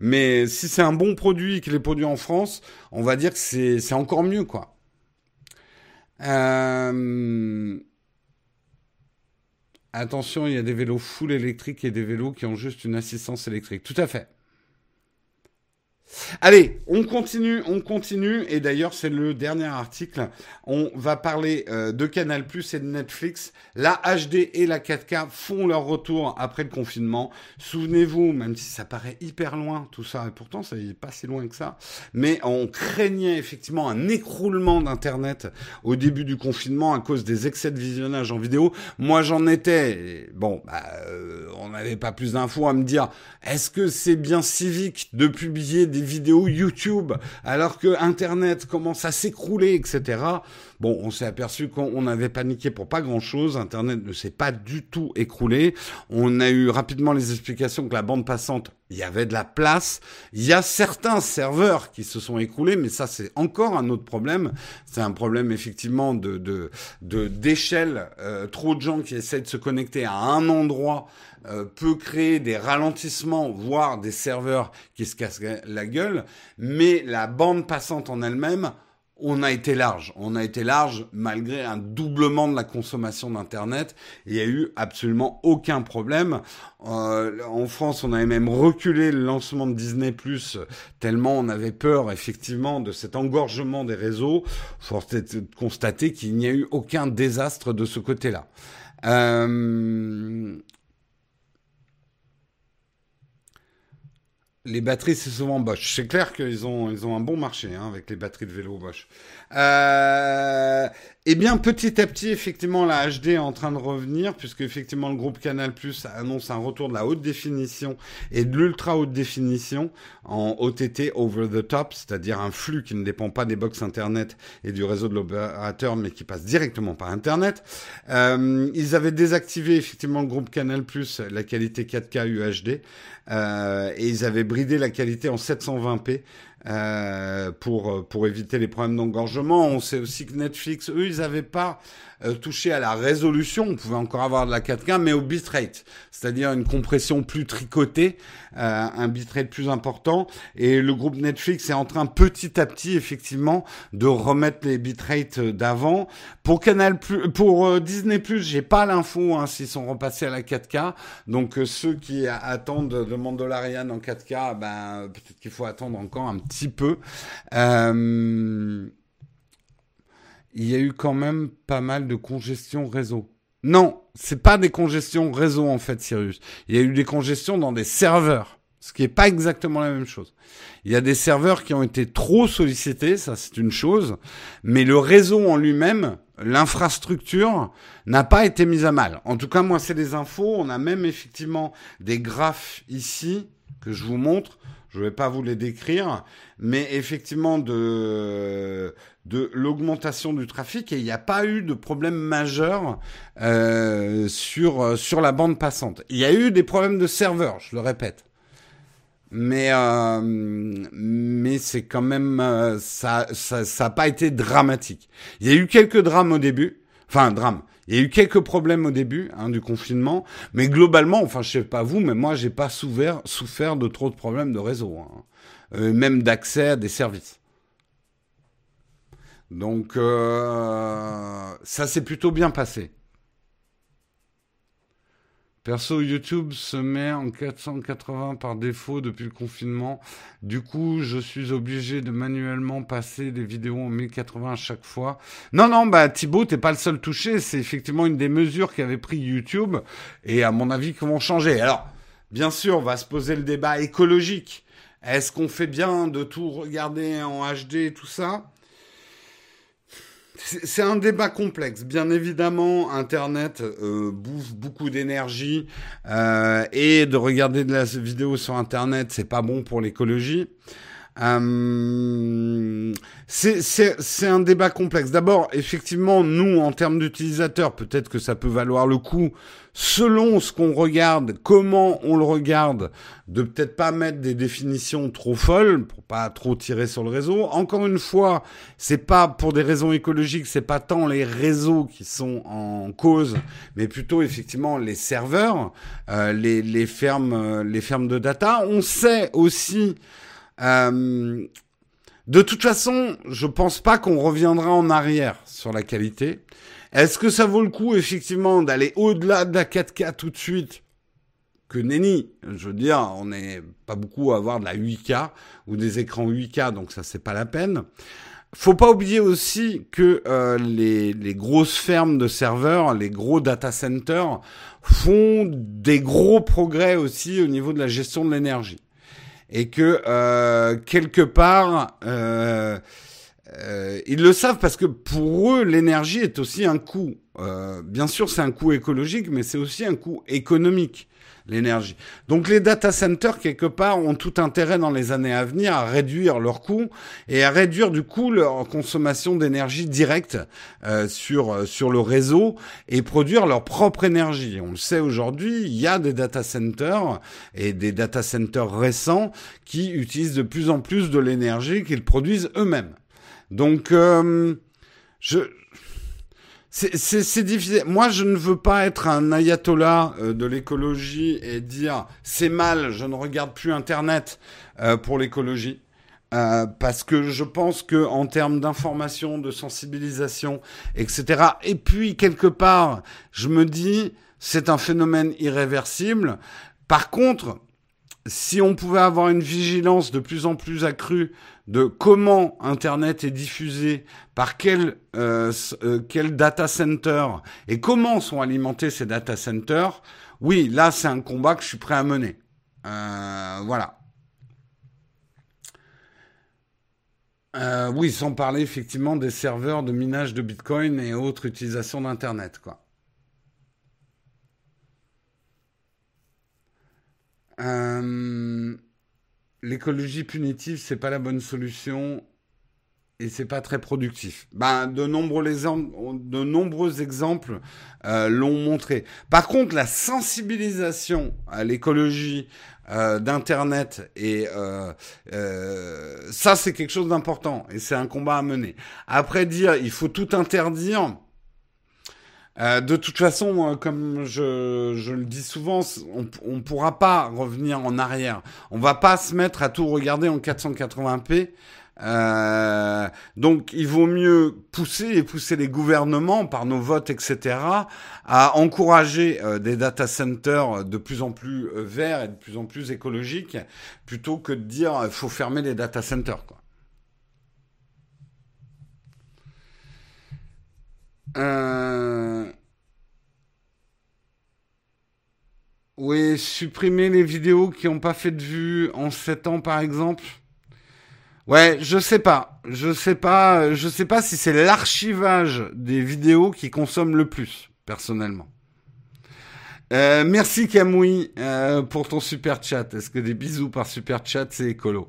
Mais si c'est un bon produit et qu'il est produit en France, on va dire que c'est encore mieux, quoi. Euh... Attention, il y a des vélos full électriques et des vélos qui ont juste une assistance électrique. Tout à fait. Allez, on continue, on continue. Et d'ailleurs, c'est le dernier article. On va parler euh, de Canal Plus et de Netflix. La HD et la 4K font leur retour après le confinement. Souvenez-vous, même si ça paraît hyper loin, tout ça, et pourtant ça n'est pas si loin que ça, mais on craignait effectivement un écroulement d'Internet au début du confinement à cause des excès de visionnage en vidéo. Moi, j'en étais. bon, bah, euh, on n'avait pas plus d'infos à me dire. Est-ce que c'est bien civique de publier des vidéos YouTube alors que Internet commence à s'écrouler, etc. Bon, on s'est aperçu qu'on avait paniqué pour pas grand-chose. Internet ne s'est pas du tout écroulé. On a eu rapidement les explications que la bande passante, il y avait de la place. Il y a certains serveurs qui se sont écroulés, mais ça c'est encore un autre problème. C'est un problème effectivement de de d'échelle. Euh, trop de gens qui essaient de se connecter à un endroit euh, peut créer des ralentissements, voire des serveurs qui se cassent la gueule, mais la bande passante en elle-même, on a été large. On a été large malgré un doublement de la consommation d'Internet. Il n'y a eu absolument aucun problème. Euh, en France, on avait même reculé le lancement de Disney ⁇ tellement on avait peur effectivement de cet engorgement des réseaux. Force est constater qu'il n'y a eu aucun désastre de ce côté-là. Euh, Les batteries, c'est souvent Bosch. C'est clair qu'ils ont, ils ont un bon marché hein, avec les batteries de vélo Bosch. Euh, eh bien, petit à petit, effectivement, la HD est en train de revenir, puisque effectivement le groupe Canal Plus annonce un retour de la haute définition et de l'ultra haute définition en OTT over the top, c'est-à-dire un flux qui ne dépend pas des box Internet et du réseau de l'opérateur, mais qui passe directement par Internet. Euh, ils avaient désactivé effectivement le groupe Canal Plus la qualité 4K UHD euh, et ils avaient bridé la qualité en 720p. Euh, pour, pour éviter les problèmes d'engorgement. On sait aussi que Netflix, eux, ils n'avaient pas euh, touché à la résolution. On pouvait encore avoir de la 4K, mais au bitrate, c'est-à-dire une compression plus tricotée, euh, un bitrate plus important. Et le groupe Netflix est en train petit à petit, effectivement, de remettre les bitrates d'avant. Pour Canal, pour Disney Plus, j'ai pas l'info hein, s'ils sont repassés à la 4K. Donc ceux qui attendent de Mandalorian en 4K, ben peut-être qu'il faut attendre encore un petit peu. Euh, il y a eu quand même pas mal de congestion réseau. Non, c'est pas des congestions réseau en fait, Sirius. Il y a eu des congestions dans des serveurs, ce qui n'est pas exactement la même chose. Il y a des serveurs qui ont été trop sollicités, ça c'est une chose, mais le réseau en lui-même, l'infrastructure n'a pas été mise à mal. En tout cas, moi c'est des infos. On a même effectivement des graphes ici que je vous montre je ne vais pas vous les décrire, mais effectivement de, de l'augmentation du trafic et il n'y a pas eu de problème majeur euh, sur, sur la bande passante. Il y a eu des problèmes de serveur, je le répète. Mais, euh, mais c'est quand même, euh, ça n'a ça, pas été dramatique. Il y a eu quelques drames au début, enfin drame. Il y a eu quelques problèmes au début hein, du confinement, mais globalement, enfin je sais pas vous, mais moi j'ai pas souffert, de trop de problèmes de réseau, hein. euh, même d'accès à des services. Donc euh, ça s'est plutôt bien passé. Perso, YouTube se met en 480 par défaut depuis le confinement. Du coup, je suis obligé de manuellement passer des vidéos en 1080 à chaque fois. Non, non, bah Thibaut, t'es pas le seul touché. C'est effectivement une des mesures qu'avait pris YouTube et à mon avis qui vont changer? Alors, bien sûr, on va se poser le débat écologique. Est-ce qu'on fait bien de tout regarder en HD tout ça? C'est un débat complexe. Bien évidemment, Internet euh, bouffe beaucoup d'énergie euh, et de regarder de la vidéo sur Internet, c'est pas bon pour l'écologie. Euh, c'est un débat complexe. D'abord, effectivement, nous, en termes d'utilisateurs, peut-être que ça peut valoir le coup, selon ce qu'on regarde, comment on le regarde, de peut-être pas mettre des définitions trop folles pour pas trop tirer sur le réseau. Encore une fois, c'est pas pour des raisons écologiques, c'est pas tant les réseaux qui sont en cause, mais plutôt effectivement les serveurs, euh, les, les fermes, euh, les fermes de data. On sait aussi euh, de toute façon, je pense pas qu'on reviendra en arrière sur la qualité. Est-ce que ça vaut le coup, effectivement, d'aller au-delà de la 4K tout de suite Que nenni Je veux dire, on n'est pas beaucoup à avoir de la 8K ou des écrans 8K, donc ça, c'est pas la peine. Faut pas oublier aussi que euh, les, les, grosses fermes de serveurs, les gros data centers, font des gros progrès aussi au niveau de la gestion de l'énergie et que euh, quelque part euh, euh, ils le savent parce que pour eux l'énergie est aussi un coût. Bien sûr c'est un coût écologique mais c'est aussi un coût économique l'énergie. Donc les data centers, quelque part, ont tout intérêt dans les années à venir à réduire leurs coûts et à réduire du coup leur consommation d'énergie directe euh, sur, euh, sur le réseau et produire leur propre énergie. On le sait aujourd'hui, il y a des data centers et des data centers récents qui utilisent de plus en plus de l'énergie qu'ils produisent eux-mêmes. Donc, euh, je, c'est difficile. Moi, je ne veux pas être un ayatollah euh, de l'écologie et dire c'est mal, je ne regarde plus Internet euh, pour l'écologie. Euh, parce que je pense que en termes d'information, de sensibilisation, etc. Et puis quelque part, je me dis c'est un phénomène irréversible. Par contre, si on pouvait avoir une vigilance de plus en plus accrue de comment Internet est diffusé, par quel, euh, euh, quel data center et comment sont alimentés ces data centers, oui, là c'est un combat que je suis prêt à mener. Euh, voilà. Euh, oui, sans parler effectivement des serveurs de minage de Bitcoin et autres utilisations d'Internet, quoi. Euh, l'écologie punitive, c'est pas la bonne solution et c'est pas très productif. Ben, de nombreux exemples, de nombreux exemples euh, l'ont montré. Par contre, la sensibilisation à l'écologie euh, d'internet et euh, ça, c'est quelque chose d'important et c'est un combat à mener. Après dire, il faut tout interdire. De toute façon, comme je, je, le dis souvent, on ne pourra pas revenir en arrière. On va pas se mettre à tout regarder en 480p. Euh, donc il vaut mieux pousser et pousser les gouvernements par nos votes, etc., à encourager euh, des data centers de plus en plus euh, verts et de plus en plus écologiques, plutôt que de dire faut fermer les data centers. Oui, supprimer les vidéos qui n'ont pas fait de vue en 7 ans, par exemple. Ouais, je sais pas. Je sais pas. Je sais pas si c'est l'archivage des vidéos qui consomme le plus, personnellement. Euh, merci Camouille euh, pour ton super chat. Est-ce que des bisous par super chat c'est écolo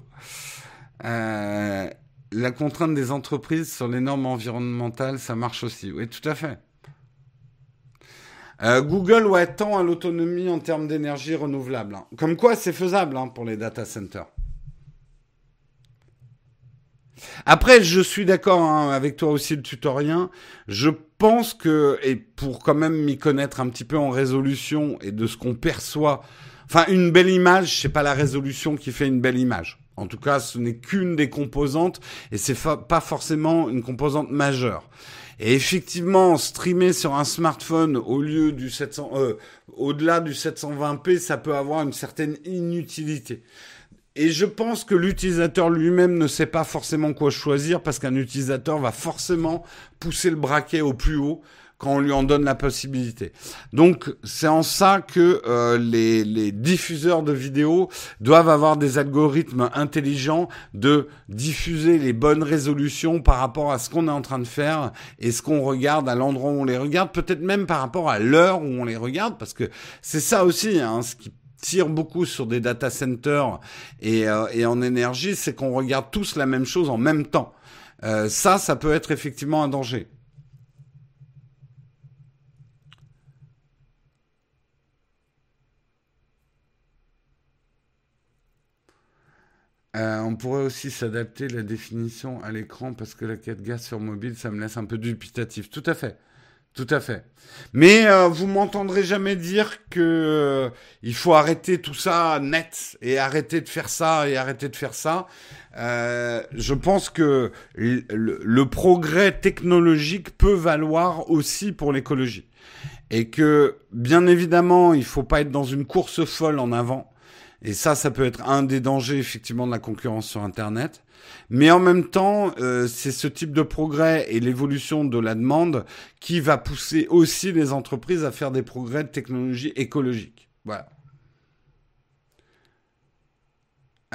euh, La contrainte des entreprises sur les normes environnementales, ça marche aussi. Oui, tout à fait. Google ouais, tend à l'autonomie en termes d'énergie renouvelable. Hein. Comme quoi, c'est faisable hein, pour les data centers. Après, je suis d'accord hein, avec toi aussi, le tutorien. Je pense que, et pour quand même m'y connaître un petit peu en résolution et de ce qu'on perçoit, enfin, une belle image, c'est pas la résolution qui fait une belle image. En tout cas, ce n'est qu'une des composantes et c'est pas forcément une composante majeure. Et effectivement, streamer sur un smartphone au lieu du 700, euh, au-delà du 720p, ça peut avoir une certaine inutilité. Et je pense que l'utilisateur lui-même ne sait pas forcément quoi choisir parce qu'un utilisateur va forcément pousser le braquet au plus haut quand on lui en donne la possibilité. Donc c'est en ça que euh, les, les, diffuseurs de vidéos doivent avoir des algorithmes intelligents de diffuser les bonnes résolutions par rapport à ce qu'on est en train de faire et ce qu'on regarde à l'endroit où on les regarde, peut-être même par rapport à l'heure où on les regarde, parce que c'est ça aussi, hein, ce qui tire beaucoup sur des data centers et, euh, et en énergie, c'est qu'on regarde tous la même chose en même temps. Euh, ça, ça peut être effectivement un danger. Euh, on pourrait aussi s'adapter la définition à l'écran parce que la 4G sur mobile, ça me laisse un peu dubitatif. Tout à fait. Tout à fait. Mais euh, vous m'entendrez jamais dire que euh, il faut arrêter tout ça net et arrêter de faire ça et arrêter de faire ça. Euh, je pense que le, le, progrès technologique peut valoir aussi pour l'écologie et que bien évidemment il faut pas être dans une course folle en avant. Et ça, ça peut être un des dangers effectivement de la concurrence sur Internet. Mais en même temps, euh, c'est ce type de progrès et l'évolution de la demande qui va pousser aussi les entreprises à faire des progrès de technologie écologique. Voilà.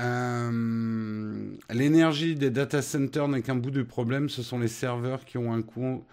Euh, l'énergie des data centers n'est qu'un bout du problème. Ce sont les serveurs qui ont un coût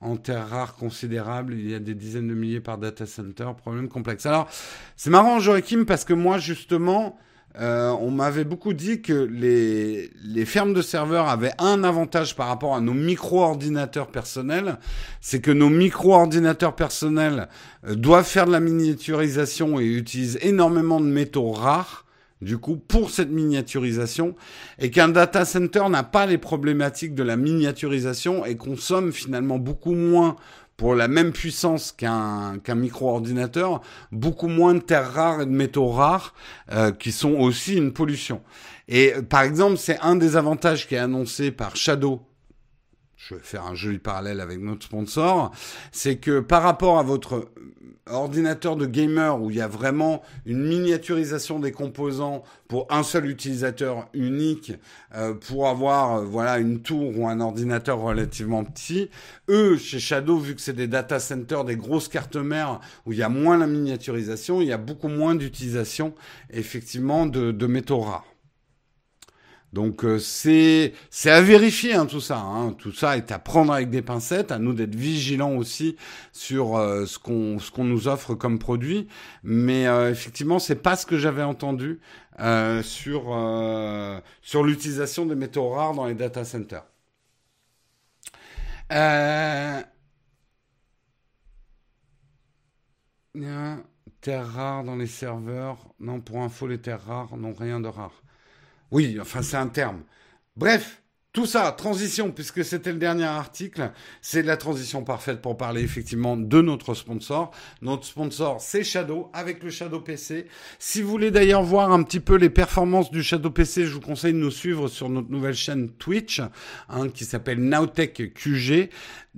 en terres rares considérable. Il y a des dizaines de milliers par data center. Problème complexe. Alors, c'est marrant, Joachim, parce que moi, justement, euh, on m'avait beaucoup dit que les, les fermes de serveurs avaient un avantage par rapport à nos micro-ordinateurs personnels, c'est que nos micro-ordinateurs personnels euh, doivent faire de la miniaturisation et utilisent énormément de métaux rares du coup, pour cette miniaturisation, et qu'un data center n'a pas les problématiques de la miniaturisation et consomme finalement beaucoup moins pour la même puissance qu'un qu'un micro-ordinateur, beaucoup moins de terres rares et de métaux rares euh, qui sont aussi une pollution. Et par exemple, c'est un des avantages qui est annoncé par Shadow. Je vais faire un joli parallèle avec notre sponsor, c'est que par rapport à votre ordinateur de gamer où il y a vraiment une miniaturisation des composants pour un seul utilisateur unique euh, pour avoir euh, voilà une tour ou un ordinateur relativement petit. Eux, chez Shadow, vu que c'est des data centers, des grosses cartes mères où il y a moins la miniaturisation, il y a beaucoup moins d'utilisation effectivement de, de métaux rares. Donc euh, c'est à vérifier hein, tout ça. Hein. Tout ça est à prendre avec des pincettes. À nous d'être vigilants aussi sur euh, ce qu'on ce qu'on nous offre comme produit. Mais euh, effectivement, c'est pas ce que j'avais entendu euh, sur sur l'utilisation des métaux rares dans les data centers. Terres rares dans les serveurs. Non, pour info, les terres rares n'ont rien de rare. Oui, enfin c'est un terme. Bref, tout ça, transition, puisque c'était le dernier article, c'est la transition parfaite pour parler effectivement de notre sponsor. Notre sponsor, c'est Shadow, avec le Shadow PC. Si vous voulez d'ailleurs voir un petit peu les performances du Shadow PC, je vous conseille de nous suivre sur notre nouvelle chaîne Twitch, hein, qui s'appelle Nowtech QG.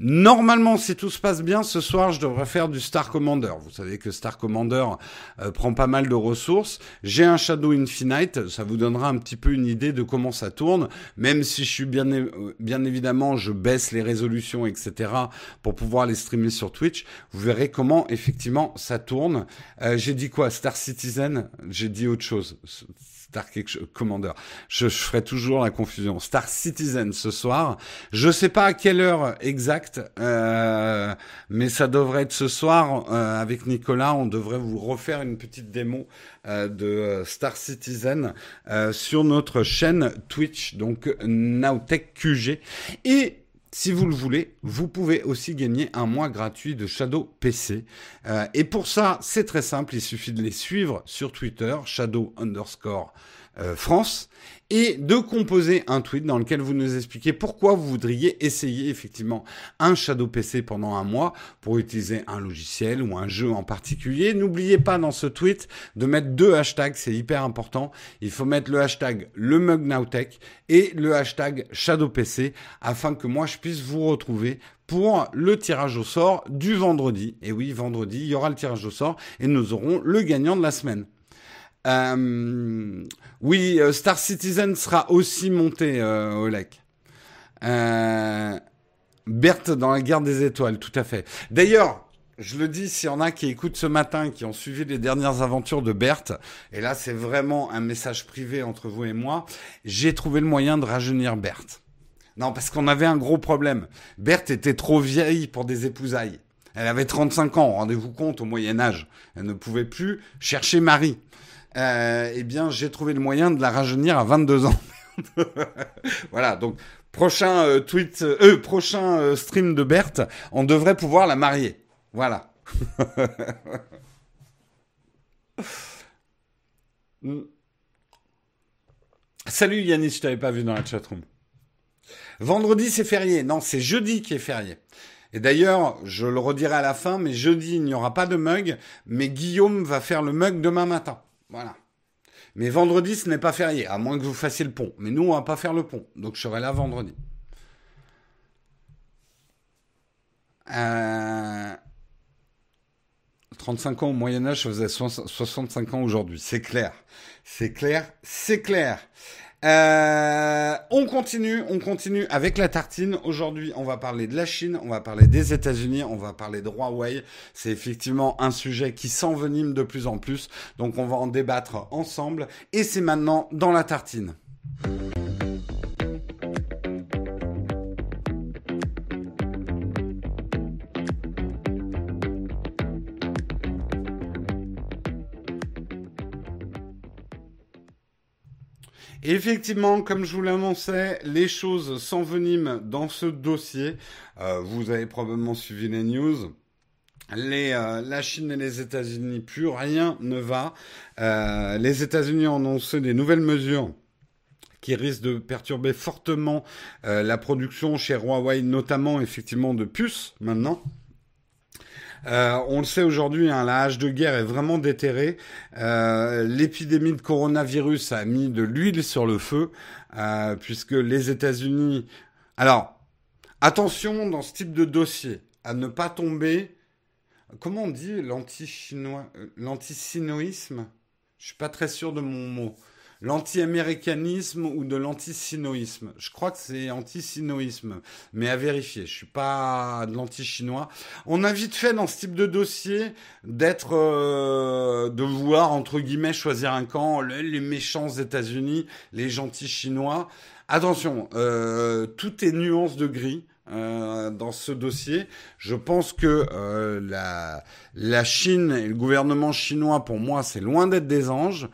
Normalement, si tout se passe bien, ce soir, je devrais faire du Star Commander. Vous savez que Star Commander euh, prend pas mal de ressources. J'ai un Shadow Infinite, ça vous donnera un petit peu une idée de comment ça tourne, même si je suis bien, bien évidemment, je baisse les résolutions, etc., pour pouvoir les streamer sur Twitch. Vous verrez comment, effectivement, ça tourne. Euh, j'ai dit quoi? Star Citizen? J'ai dit autre chose. Star Commander. Je, ferai toujours la confusion. Star Citizen ce soir. Je sais pas à quelle heure exacte, euh, mais ça devrait être ce soir euh, avec Nicolas. On devrait vous refaire une petite démo euh, de Star Citizen sur notre chaîne Twitch, donc Nowtech QG. Et si vous le voulez, vous pouvez aussi gagner un mois gratuit de Shadow PC. Euh, et pour ça, c'est très simple, il suffit de les suivre sur Twitter, Shadow underscore euh, France et de composer un tweet dans lequel vous nous expliquez pourquoi vous voudriez essayer effectivement un Shadow PC pendant un mois pour utiliser un logiciel ou un jeu en particulier. N'oubliez pas dans ce tweet de mettre deux hashtags, c'est hyper important. Il faut mettre le hashtag le et le hashtag Shadow PC afin que moi je puisse vous retrouver pour le tirage au sort du vendredi. Et oui, vendredi, il y aura le tirage au sort et nous aurons le gagnant de la semaine. Euh, oui, euh, Star Citizen sera aussi monté, euh, Olek. Euh, Berthe dans la guerre des étoiles, tout à fait. D'ailleurs, je le dis, s'il y en a qui écoutent ce matin, qui ont suivi les dernières aventures de Berthe, et là c'est vraiment un message privé entre vous et moi, j'ai trouvé le moyen de rajeunir Berthe. Non, parce qu'on avait un gros problème. Berthe était trop vieille pour des épousailles. Elle avait 35 ans, rendez-vous compte, au Moyen Âge. Elle ne pouvait plus chercher Marie euh, eh bien, j'ai trouvé le moyen de la rajeunir à 22 ans. voilà, donc prochain euh, tweet, euh, prochain stream de Berthe, on devrait pouvoir la marier. Voilà. Salut Yannis, je t'avais pas vu dans la chatroom. Vendredi c'est férié, non c'est jeudi qui est férié. Et d'ailleurs, je le redirai à la fin, mais jeudi il n'y aura pas de mug, mais Guillaume va faire le mug demain matin. Voilà. Mais vendredi, ce n'est pas férié, à moins que vous fassiez le pont. Mais nous, on va pas faire le pont. Donc, je serai là vendredi. Euh... 35 ans au Moyen Âge, ça faisait 65 ans aujourd'hui. C'est clair. C'est clair. C'est clair. Euh, on continue, on continue avec la tartine. Aujourd'hui, on va parler de la Chine, on va parler des États-Unis, on va parler de Huawei. C'est effectivement un sujet qui s'envenime de plus en plus. Donc, on va en débattre ensemble. Et c'est maintenant dans la tartine. Effectivement, comme je vous l'annonçais, les choses s'enveniment dans ce dossier. Euh, vous avez probablement suivi les news. Euh, la Chine et les États-Unis, plus rien ne va. Euh, les États-Unis ont annoncé des nouvelles mesures qui risquent de perturber fortement la production chez Huawei, notamment effectivement de puces maintenant. Euh, on le sait aujourd'hui, hein, la hache de guerre est vraiment déterrée. Euh, l'épidémie de coronavirus a mis de l'huile sur le feu, euh, puisque les États-Unis... Alors, attention dans ce type de dossier, à ne pas tomber... Comment on dit l'anti-chinois, l'antisinoïsme? Je suis pas très sûr de mon mot. L'anti-américanisme ou de l'anti-sinoïsme. Je crois que c'est anti-sinoïsme, mais à vérifier. Je suis pas de l'anti-chinois. On a vite fait dans ce type de dossier d'être, euh, de vouloir entre guillemets choisir un camp, les méchants États-Unis, les gentils chinois. Attention, euh, tout est nuance de gris. Euh, dans ce dossier. Je pense que euh, la, la Chine et le gouvernement chinois, pour moi, c'est loin d'être des anges.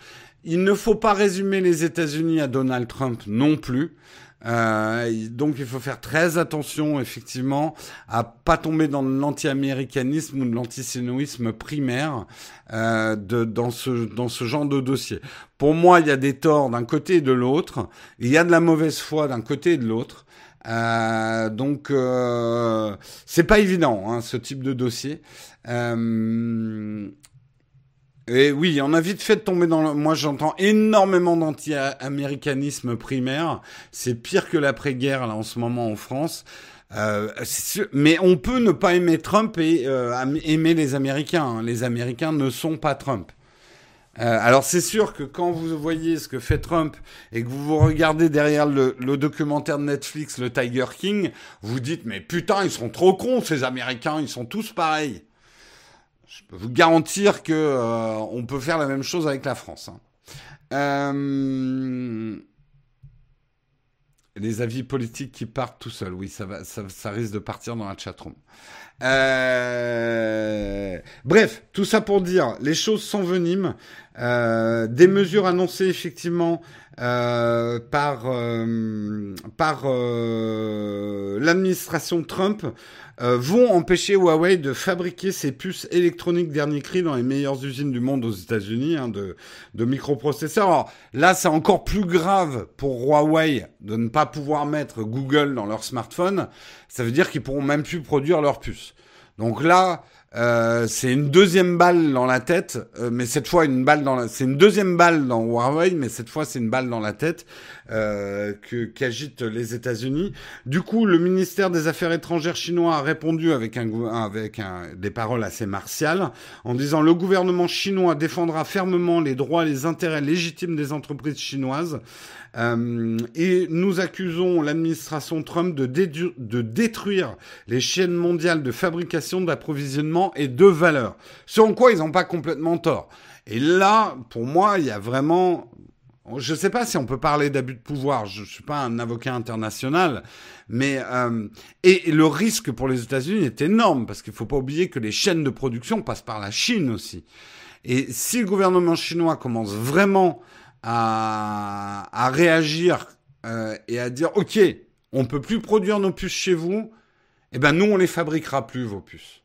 Il ne faut pas résumer les États-Unis à Donald Trump non plus. Euh, donc il faut faire très attention effectivement à pas tomber dans l'anti-américanisme ou l'antisénoïsme primaire euh, de, dans, ce, dans ce genre de dossier. Pour moi, il y a des torts d'un côté et de l'autre. Il y a de la mauvaise foi d'un côté et de l'autre. Euh, donc euh, c'est pas évident hein, ce type de dossier. Et oui, on a vite fait de tomber dans le... Moi, j'entends énormément d'anti-américanisme primaire. C'est pire que l'après-guerre, là, en ce moment, en France. Euh, mais on peut ne pas aimer Trump et euh, aimer les Américains. Hein. Les Américains ne sont pas Trump. Euh, alors c'est sûr que quand vous voyez ce que fait Trump et que vous vous regardez derrière le, le, documentaire de Netflix, le Tiger King, vous dites mais putain ils sont trop cons ces Américains, ils sont tous pareils je peux vous garantir que euh, on peut faire la même chose avec la France. Hein. Euh, les avis politiques qui partent tout seuls, oui, ça, risque de partir dans la chatroom. Euh... Bref, tout ça pour dire, les choses s'enveniment. Des mesures annoncées effectivement euh, par euh, par euh, l'administration Trump euh, vont empêcher Huawei de fabriquer ses puces électroniques dernier cri dans les meilleures usines du monde aux États-Unis hein, de, de microprocesseurs. Alors, là, c'est encore plus grave pour Huawei de ne pas pouvoir mettre Google dans leur smartphone. Ça veut dire qu'ils pourront même plus produire leurs puces. Donc là, euh, c'est une deuxième balle dans la tête, euh, mais cette fois une balle dans la... c'est une deuxième balle dans Huawei, mais cette fois c'est une balle dans la tête euh, que qu'agitent les États-Unis. Du coup, le ministère des Affaires étrangères chinois a répondu avec un avec des paroles assez martiales en disant le gouvernement chinois défendra fermement les droits et les intérêts légitimes des entreprises chinoises. Euh, et nous accusons l'administration Trump de, détruire les chaînes mondiales de fabrication, d'approvisionnement et de valeur. Selon quoi ils n'ont pas complètement tort. Et là, pour moi, il y a vraiment... Je ne sais pas si on peut parler d'abus de pouvoir, je ne suis pas un avocat international, mais... Euh, et, le risque pour les États-Unis est énorme, parce qu'il ne faut pas oublier que les chaînes de production passent par la Chine aussi. Et si le gouvernement chinois commence vraiment à, réagir euh, et à dire ok, on peut plus produire nos puces chez vous, eh ben nous on les fabriquera plus vos puces.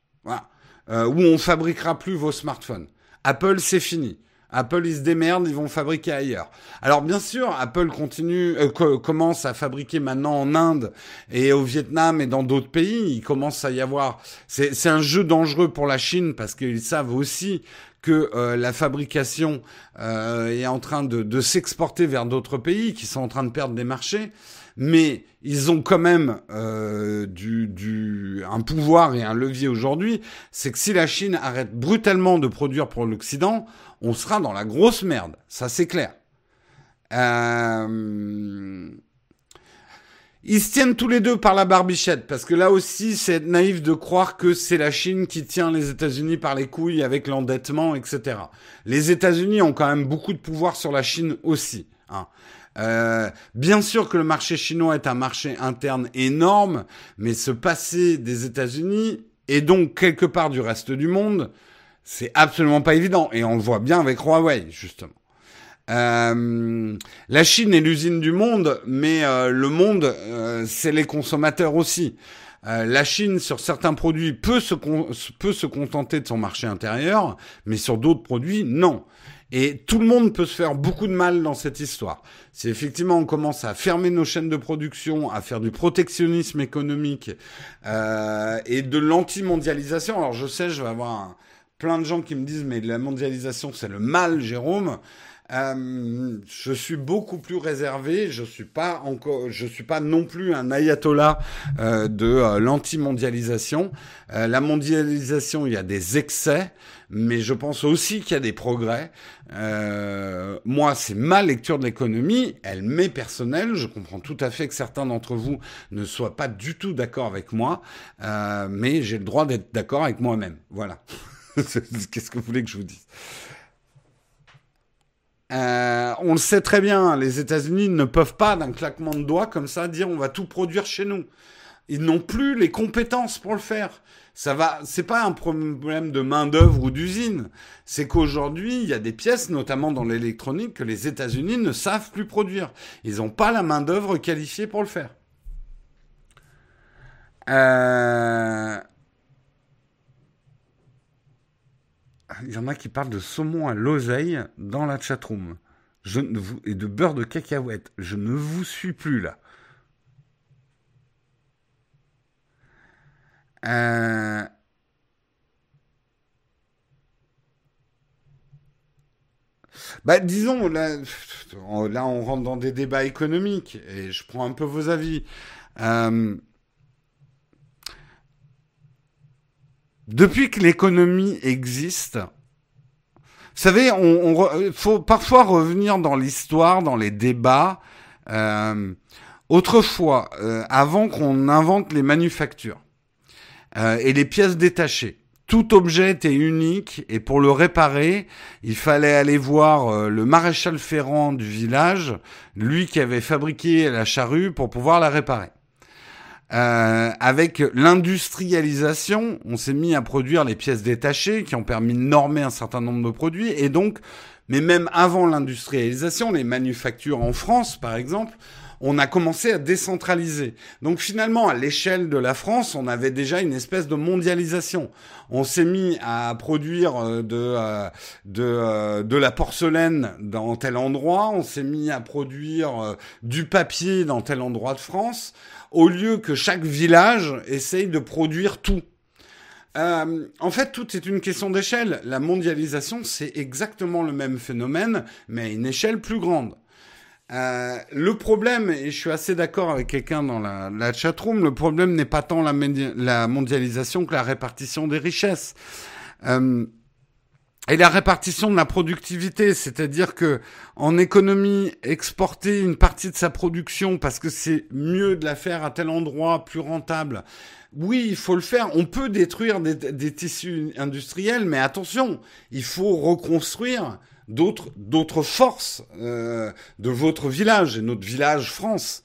Euh, ou on fabriquera plus vos smartphones. Apple c'est fini. Apple ils se démerdent, ils vont fabriquer ailleurs. Alors bien sûr, Apple continue, euh, commence à fabriquer maintenant en Inde et au Vietnam et dans d'autres pays. Il commence à y avoir. C'est un jeu dangereux pour la Chine parce qu'ils savent aussi que euh, la fabrication euh, est en train de, de s'exporter vers d'autres pays qui sont en train de perdre des marchés, mais ils ont quand même euh, du, du, un pouvoir et un levier aujourd'hui, c'est que si la Chine arrête brutalement de produire pour l'Occident, on sera dans la grosse merde, ça c'est clair. Euh... Ils se tiennent tous les deux par la barbichette, parce que là aussi, c'est naïf de croire que c'est la Chine qui tient les États-Unis par les couilles avec l'endettement, etc. Les États-Unis ont quand même beaucoup de pouvoir sur la Chine aussi. Hein. Euh, bien sûr que le marché chinois est un marché interne énorme, mais se passer des États-Unis et donc quelque part du reste du monde, c'est absolument pas évident. Et on le voit bien avec Huawei, justement. Euh, la Chine est l'usine du monde, mais euh, le monde, euh, c'est les consommateurs aussi. la Chine, sur certains produits, peut se, peut se contenter de son marché intérieur, mais sur d'autres produits, non. Et tout le monde peut se faire beaucoup de mal dans cette histoire. Si effectivement on commence à fermer nos chaînes de production, à faire du protectionnisme économique et de l'anti-mondialisation, alors je sais, je vais avoir plein de gens qui me disent mais la mondialisation c'est le mal, Jérôme. Euh, je suis beaucoup plus réservé. Je suis pas encore, je suis pas non plus un ayatollah euh, de euh, l'anti-mondialisation. La mondialisation, il y a des excès, mais je pense aussi qu'il y a des progrès. moi, c'est ma lecture de l'économie. Elle m'est personnelle. Je comprends tout à fait que certains d'entre vous ne soient pas du tout d'accord avec moi, mais j'ai le droit d'être d'accord avec moi-même. Voilà. Qu'est-ce que vous voulez que je vous dise euh, on le sait très bien, les États-Unis ne peuvent pas, d'un claquement de doigts comme ça, dire on va tout produire chez nous. Ils n'ont plus les compétences pour le faire. Ça va, c'est pas un problème de main d'œuvre ou d'usine. C'est qu'aujourd'hui, il y a des pièces, notamment dans l'électronique, que les États-Unis ne savent plus produire. Ils n'ont pas la main d'œuvre qualifiée pour le faire. Euh, il y en a qui parlent de saumon à l'oseille dans la chatroom. Et de beurre de cacahuète. Je ne vous suis plus là. Euh, bah, disons, là, là, on rentre dans des débats économiques et je prends un peu vos avis. Euh, Depuis que l'économie existe, vous savez, on, faut parfois revenir dans l'histoire, dans les débats. Euh, autrefois, euh, avant qu'on invente les manufactures euh, et les pièces détachées, tout objet était unique et pour le réparer, il fallait aller voir le maréchal ferrant du village, lui qui avait fabriqué la charrue pour pouvoir la réparer. Euh, avec l'industrialisation, on s'est mis à produire les pièces détachées qui ont permis de normer un certain nombre de produits. Et donc, mais même avant l'industrialisation, les manufactures en France, par exemple, on a commencé à décentraliser. Donc finalement, à l'échelle de la France, on avait déjà une espèce de mondialisation. On s'est mis à produire euh, de euh, de, de la porcelaine dans tel endroit, on s'est mis à produire du papier dans tel endroit de France au lieu que chaque village essaye de produire tout. Euh, en fait, tout est une question d'échelle. La mondialisation, c'est exactement le même phénomène, mais à une échelle plus grande. Euh, le problème, et je suis assez d'accord avec quelqu'un dans la, chatroom, le problème n'est pas tant la, la, mondialisation que la répartition des richesses. Euh, et la répartition de la productivité, c'est-à-dire que en économie, exporter une partie de sa production parce que c'est mieux de la faire à tel endroit, plus rentable. Oui, il faut le faire. On peut détruire des, tissus industriels, mais attention, il faut reconstruire d'autres forces euh, de votre village et notre village France.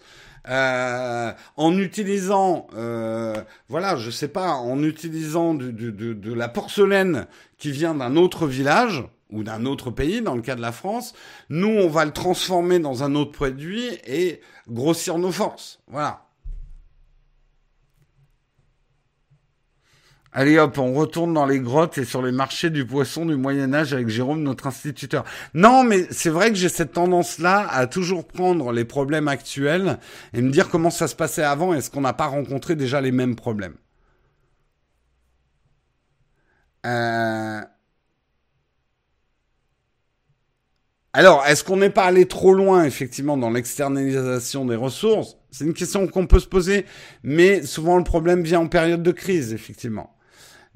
Euh, en utilisant, euh, voilà, je sais pas, en utilisant de, de, de la porcelaine qui vient d'un autre village ou d'un autre pays, dans le cas de la France, nous, on va le transformer dans un autre produit et grossir nos forces. Voilà. Allez hop, on retourne dans les grottes et sur les marchés du poisson du Moyen Âge avec Jérôme, notre instituteur. Non, mais c'est vrai que j'ai cette tendance-là à toujours prendre les problèmes actuels et me dire comment ça se passait avant. Est-ce qu'on n'a pas rencontré déjà les mêmes problèmes euh, Alors, est-ce qu'on n'est pas allé trop loin, effectivement, dans l'externalisation des ressources? C'est une question qu'on peut se poser, mais souvent le problème vient en période de crise, effectivement.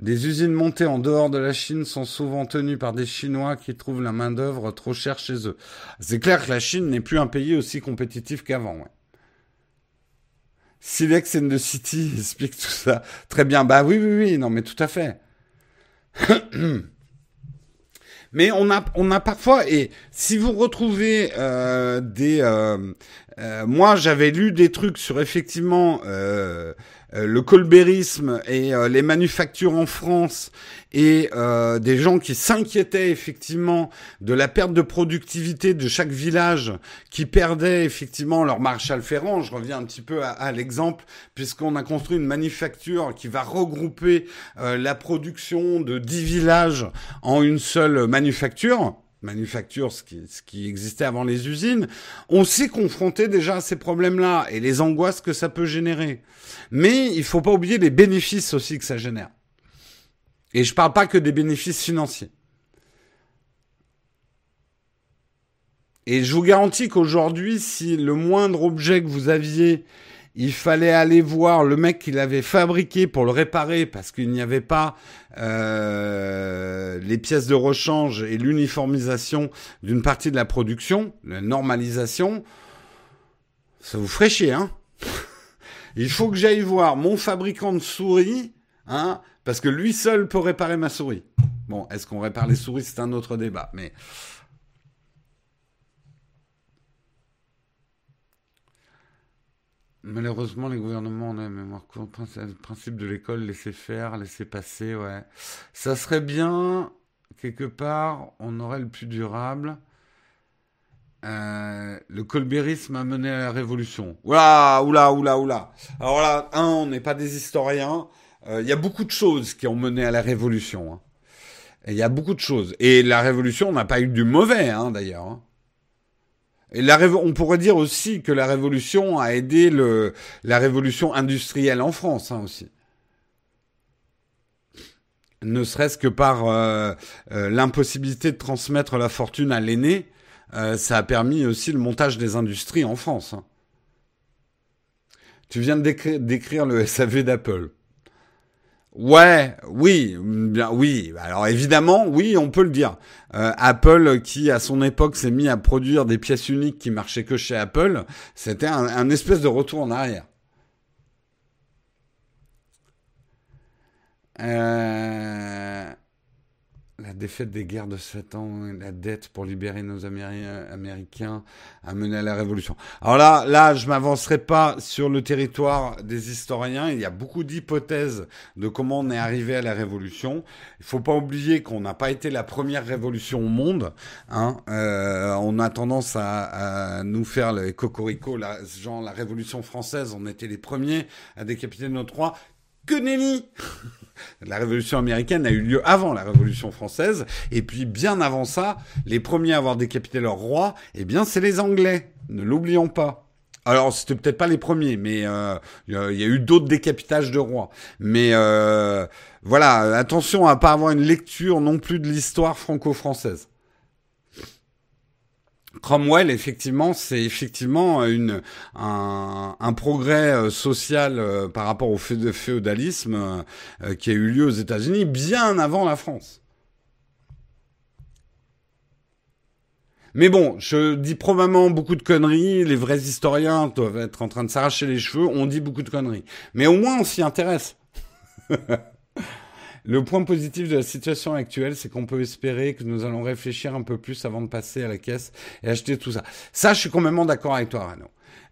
Des usines montées en dehors de la Chine sont souvent tenues par des Chinois qui trouvent la main-d'œuvre trop chère chez eux. C'est clair que la Chine n'est plus un pays aussi compétitif qu'avant. Silex and the City explique tout ça. Très bien. Bah oui, oui, oui. Non, mais tout à fait. Mais on a, on a parfois, et si vous retrouvez euh, des... Euh, euh, moi, j'avais lu des trucs sur effectivement euh, euh, le colbérisme et les manufactures en France et des gens qui s'inquiétaient effectivement de la perte de productivité de chaque village qui perdait effectivement leur Marshall Ferrand. Je reviens un petit peu à, à l'exemple puisqu'on a construit une manufacture qui va regrouper la production de 10 villages en une seule manufacture manufacture, ce qui, ce existait avant les usines, on s'est confronté déjà à ces problèmes-là et les angoisses que ça peut générer. Mais il faut pas oublier les bénéfices aussi que ça génère. Et je parle pas que des bénéfices financiers. Et je vous garantis qu'aujourd'hui, si le moindre objet que vous aviez, il fallait aller voir le mec qui l'avait fabriqué pour le réparer parce qu'il n'y avait pas euh, les pièces de rechange et l'uniformisation d'une partie de la production, la normalisation, ça vous ferait hein. Il faut que j'aille voir mon fabricant de souris, hein, parce que lui seul peut réparer ma souris. Bon, est-ce qu'on répare les souris? C'est un autre débat, mais Malheureusement, les gouvernements ont la mémoire courte. Le principe de l'école, laisser faire, laisser passer, ouais. Ça serait bien, quelque part, on aurait le plus durable. Euh, le colbérisme a mené à la révolution. Oula, oula, oula, oula. Alors là, un, on n'est pas des historiens. Euh, il y a beaucoup de choses qui ont mené à la révolution. Hein. Il y a beaucoup de choses. Et la révolution n'a pas eu du mauvais, hein, d'ailleurs. Hein. On pourrait dire aussi que la révolution a aidé la révolution industrielle en France hein, aussi. Ne serait-ce que par euh, euh, l'impossibilité de transmettre la fortune à l'aîné, euh, ça a permis aussi le montage des industries en France. Hein. Tu viens de décrire le SAV d'Apple. Ouais, oui, bien, oui. Alors évidemment, oui, on peut le dire. Euh, Apple, qui à son époque s'est mis à produire des pièces uniques qui marchaient que chez Apple, c'était un, un espèce de retour en arrière. Euh... La défaite des guerres de sept ans, la dette pour libérer nos Américains a mené à la révolution. Alors là, là, je m'avancerai pas sur le territoire des historiens. Il y a beaucoup d'hypothèses de comment on est arrivé à la révolution. Il faut pas oublier qu'on n'a pas été la première révolution au monde. Hein. Euh, on a tendance à, nous faire les cocorico, genre la révolution française. On était les premiers à décapiter notre roi. Que la Révolution américaine a eu lieu avant la Révolution française, et puis bien avant ça, les premiers à avoir décapité leur roi, eh bien c'est les Anglais, ne l'oublions pas. Alors c'était peut-être pas les premiers, mais euh, il y, a eu d'autres décapitages de rois. Mais euh, voilà, attention à pas avoir une lecture non plus de l'histoire franco-française. Cromwell, effectivement, c'est effectivement une, un, progrès euh, social euh, par rapport au féodalisme euh, qui a eu lieu aux États-Unis bien avant la France. Mais bon, je dis probablement beaucoup de conneries. Les vrais historiens doivent être en train de s'arracher les cheveux. On dit beaucoup de conneries. Mais au moins, on s'y intéresse. Le point positif de la situation actuelle, c'est qu'on peut espérer que nous allons réfléchir un peu plus avant de passer à la caisse et acheter tout ça. Ça, je suis complètement d'accord avec toi, Rano.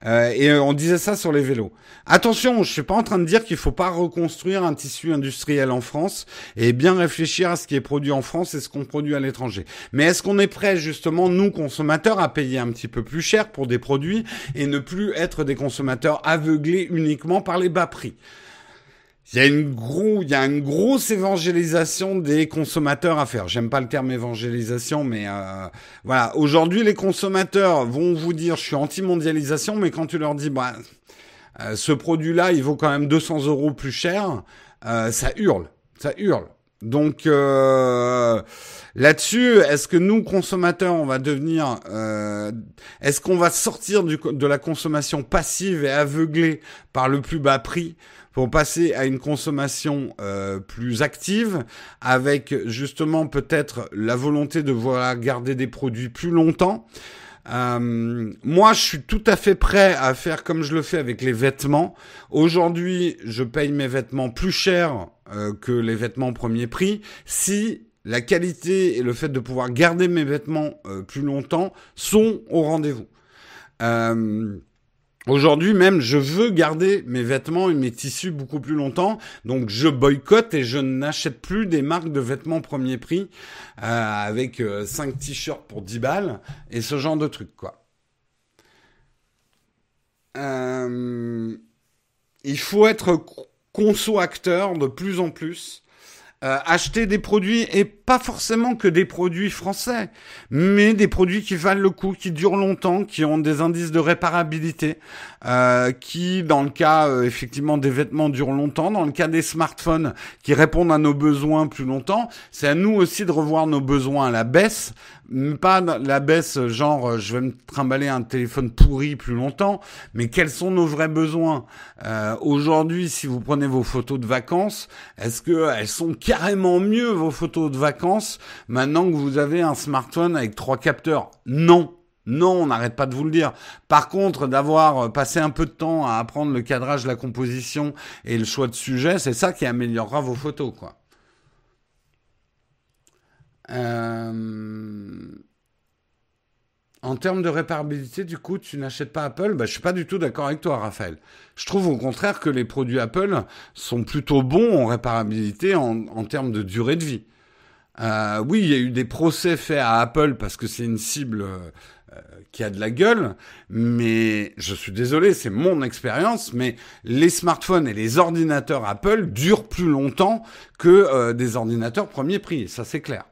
Euh, et on disait ça sur les vélos. Attention, je suis pas en train de dire qu'il faut pas reconstruire un tissu industriel en France et bien réfléchir à ce qui est produit en France et ce qu'on produit à l'étranger. Mais est-ce qu'on est prêt justement, nous consommateurs, à payer un petit peu plus cher pour des produits et ne plus être des consommateurs aveuglés uniquement par les bas prix? Il y a une grosse évangélisation des consommateurs à faire. J'aime pas le terme évangélisation, mais euh, voilà. Aujourd'hui, les consommateurs vont vous dire, je suis anti-mondialisation, mais quand tu leur dis, bah, euh, ce produit-là, il vaut quand même 200 euros plus cher, euh, ça hurle, ça hurle. Donc euh, là-dessus, est-ce que nous consommateurs, on va devenir, euh, est-ce qu'on va sortir de la consommation passive et aveuglée par le plus bas prix pour passer à une consommation euh, plus active, avec justement peut-être la volonté de vouloir garder des produits plus longtemps. Euh, moi, je suis tout à fait prêt à faire comme je le fais avec les vêtements. Aujourd'hui, je paye mes vêtements plus cher euh, que les vêtements premier prix si la qualité et le fait de pouvoir garder mes vêtements plus longtemps sont au rendez-vous. Aujourd'hui même, je veux garder mes vêtements et mes tissus beaucoup plus longtemps, donc je boycotte et je n'achète plus des marques de vêtements premier prix euh, avec 5 euh, t-shirts pour 10 balles et ce genre de trucs. Euh, il faut être conso acteur de plus en plus euh, acheter des produits et pas forcément que des produits français, mais des produits qui valent le coup, qui durent longtemps, qui ont des indices de réparabilité, euh, qui, dans le cas euh, effectivement des vêtements, durent longtemps, dans le cas des smartphones, qui répondent à nos besoins plus longtemps. C'est à nous aussi de revoir nos besoins à la baisse, pas la baisse genre je vais me trimballer un téléphone pourri plus longtemps, mais quels sont nos vrais besoins? Aujourd'hui, si vous prenez vos photos de vacances, est-ce que elles sont carrément mieux vos photos de vacances maintenant que vous avez un smartphone avec trois capteurs? Non. Non, on n'arrête pas de vous le dire. Par contre, d'avoir passé un peu de temps à apprendre le cadrage, la composition et le choix de sujet, c'est ça qui améliorera vos photos, quoi. Euh, en termes de réparabilité, du coup, tu n'achètes pas Apple? Bah, Je suis pas du tout d'accord avec toi, Raphaël. Je trouve au contraire que les produits Apple sont plutôt bons en réparabilité en, termes de durée de vie. Euh, oui, il y a eu des procès faits à Apple parce que c'est une cible euh, qui a de la gueule, mais je suis désolé, c'est mon expérience, mais les smartphones et les ordinateurs Apple durent plus longtemps que euh, des ordinateurs premier prix, ça c'est clair.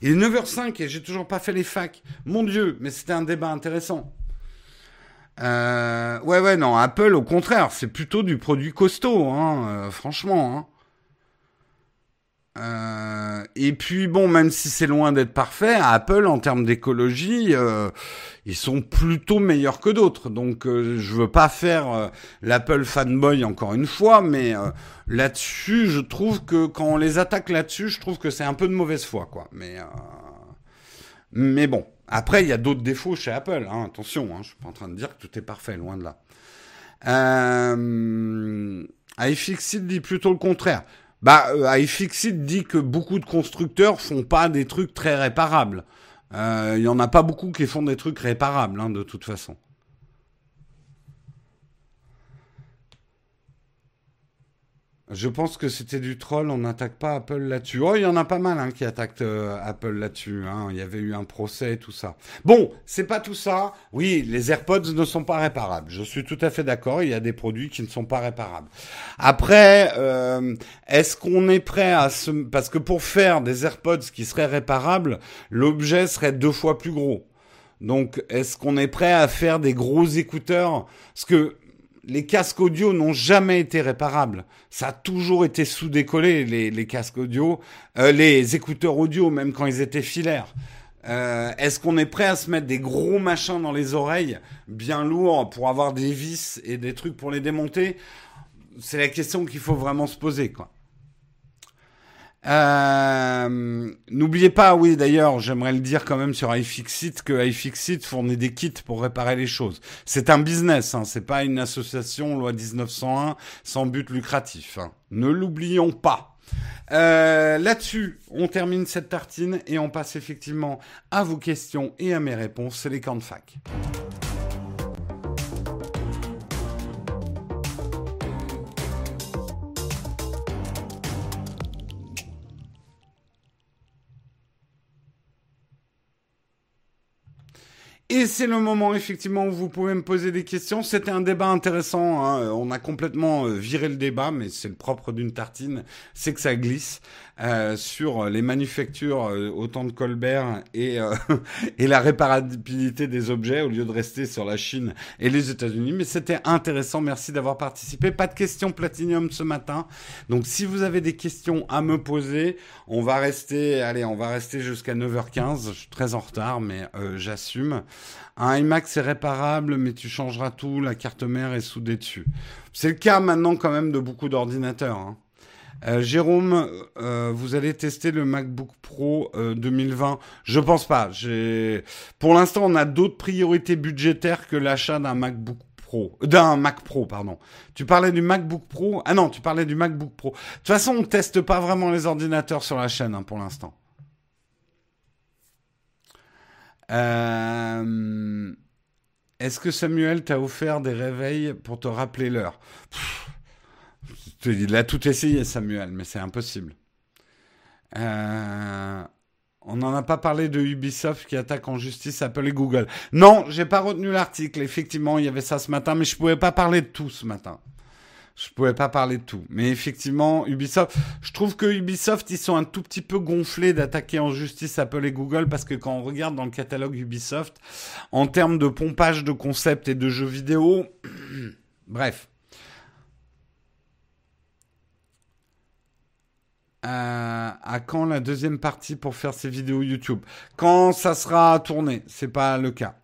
Il est 9h05 et j'ai toujours pas fait les facs. Mon Dieu, mais c'était un débat intéressant. Euh, ouais, ouais, non, Apple, au contraire, c'est plutôt du produit costaud, hein, euh, franchement. Hein. Euh, et puis bon, même si c'est loin d'être parfait, Apple en termes d'écologie, euh, ils sont plutôt meilleurs que d'autres. Donc euh, je veux pas faire l'Apple fanboy encore une fois, mais là-dessus, je trouve que quand on les attaque là-dessus, je trouve que c'est un peu de mauvaise foi, quoi. Mais mais bon, après il y a d'autres défauts chez Apple. Hein, attention, hein, je suis pas en train de dire que tout est parfait, loin de là. Euh, iFixit dit plutôt le contraire. Bah, euh, iFixit dit que beaucoup de constructeurs font pas des trucs très réparables. Euh, il y en a pas beaucoup qui font des trucs réparables, hein, de toute façon. Je pense que c'était du troll, on n'attaque pas Apple là-dessus. Oh, il y en a pas mal hein, qui attaquent euh, Apple là-dessus. Hein. Il y avait eu un procès tout ça. Bon, c'est pas tout ça. Oui, les AirPods ne sont pas réparables. Je suis tout à fait d'accord. Il y a des produits qui ne sont pas réparables. Après, euh, est-ce qu'on est prêt à se... Parce que pour faire des AirPods qui seraient réparables, l'objet serait deux fois plus gros. Donc, est-ce qu'on est prêt à faire des gros écouteurs? Parce que les casques audio n'ont jamais été réparables. Ça a toujours été sous-décollé, les, casques audio, euh, les écouteurs audio, même quand ils étaient filaires. Euh, est-ce qu'on est prêt à se mettre des gros machins dans les oreilles, bien lourds, pour avoir des vis et des trucs pour les démonter? C'est la question qu'il faut vraiment se poser, quoi. Euh, N'oubliez pas, oui d'ailleurs, j'aimerais le dire quand même sur iFixit que iFixit fournit des kits pour réparer les choses. C'est un business, hein, c'est pas une association loi 1901 sans but lucratif. Hein. Ne l'oublions pas. Euh, Là-dessus, on termine cette tartine et on passe effectivement à vos questions et à mes réponses. C'est les camps de fac. Et c'est le moment effectivement où vous pouvez me poser des questions. C'était un débat intéressant. Hein. On a complètement euh, viré le débat, mais c'est le propre d'une tartine, c'est que ça glisse. Euh, sur les manufactures euh, autant de Colbert et, euh, et la réparabilité des objets au lieu de rester sur la Chine et les États-Unis. Mais c'était intéressant. Merci d'avoir participé. Pas de questions Platinium ce matin. Donc si vous avez des questions à me poser, on va rester, allez, on va rester jusqu'à 9h15. Je suis très en retard, mais j'assume. Un iMac c'est réparable, mais tu changeras tout. La carte mère est soudée dessus. C'est le cas maintenant quand même de beaucoup d'ordinateurs. Hein. Euh, Jérôme, euh, vous allez tester le MacBook Pro 2020 euh, Je pense pas. Pour l'instant, on a d'autres priorités budgétaires que l'achat d'un MacBook Pro, d'un Mac Pro, pardon. Tu parlais du MacBook Pro? Ah non, tu parlais du MacBook Pro. De toute façon, on teste pas vraiment les ordinateurs sur la chaîne hein, pour l'instant. Est-ce que Samuel t'a offert des réveils pour te rappeler l'heure? Il a tout essayé, Samuel, mais c'est impossible. Euh, on n'en a pas parlé de Ubisoft qui attaque en justice Apple Google. Non, j'ai pas retenu l'article. Effectivement, il y avait ça ce matin, mais je pouvais pas parler de tout ce matin. Je pouvais pas parler de tout. Mais effectivement, Ubisoft, je trouve que Ubisoft, ils sont un tout petit peu gonflés d'attaquer en justice Apple Google parce que quand on regarde dans le catalogue Ubisoft, en termes de pompage de concepts et de jeux vidéo, bref. À quand la deuxième partie pour faire ces vidéos YouTube? Quand ça sera tourné, c'est pas le cas.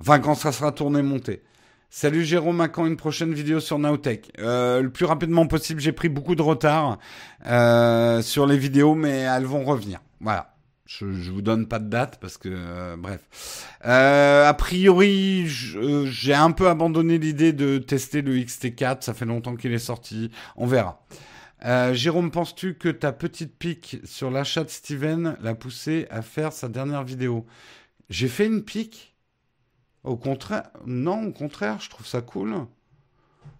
Enfin, quand ça sera tourné, monté. Salut Jérôme, à quand une prochaine vidéo sur Nowtech? Euh, Le plus rapidement possible, j'ai pris beaucoup de retard euh, sur les vidéos, mais elles vont revenir. Voilà. Je, je vous donne pas de date parce que euh, bref. Euh, a priori, j'ai un peu abandonné l'idée de tester le XT4. Ça fait longtemps qu'il est sorti. On verra. Euh, Jérôme, penses-tu que ta petite pique sur l'achat de Steven l'a poussé à faire sa dernière vidéo? J'ai fait une pique? Au contraire, non, au contraire, je trouve ça cool.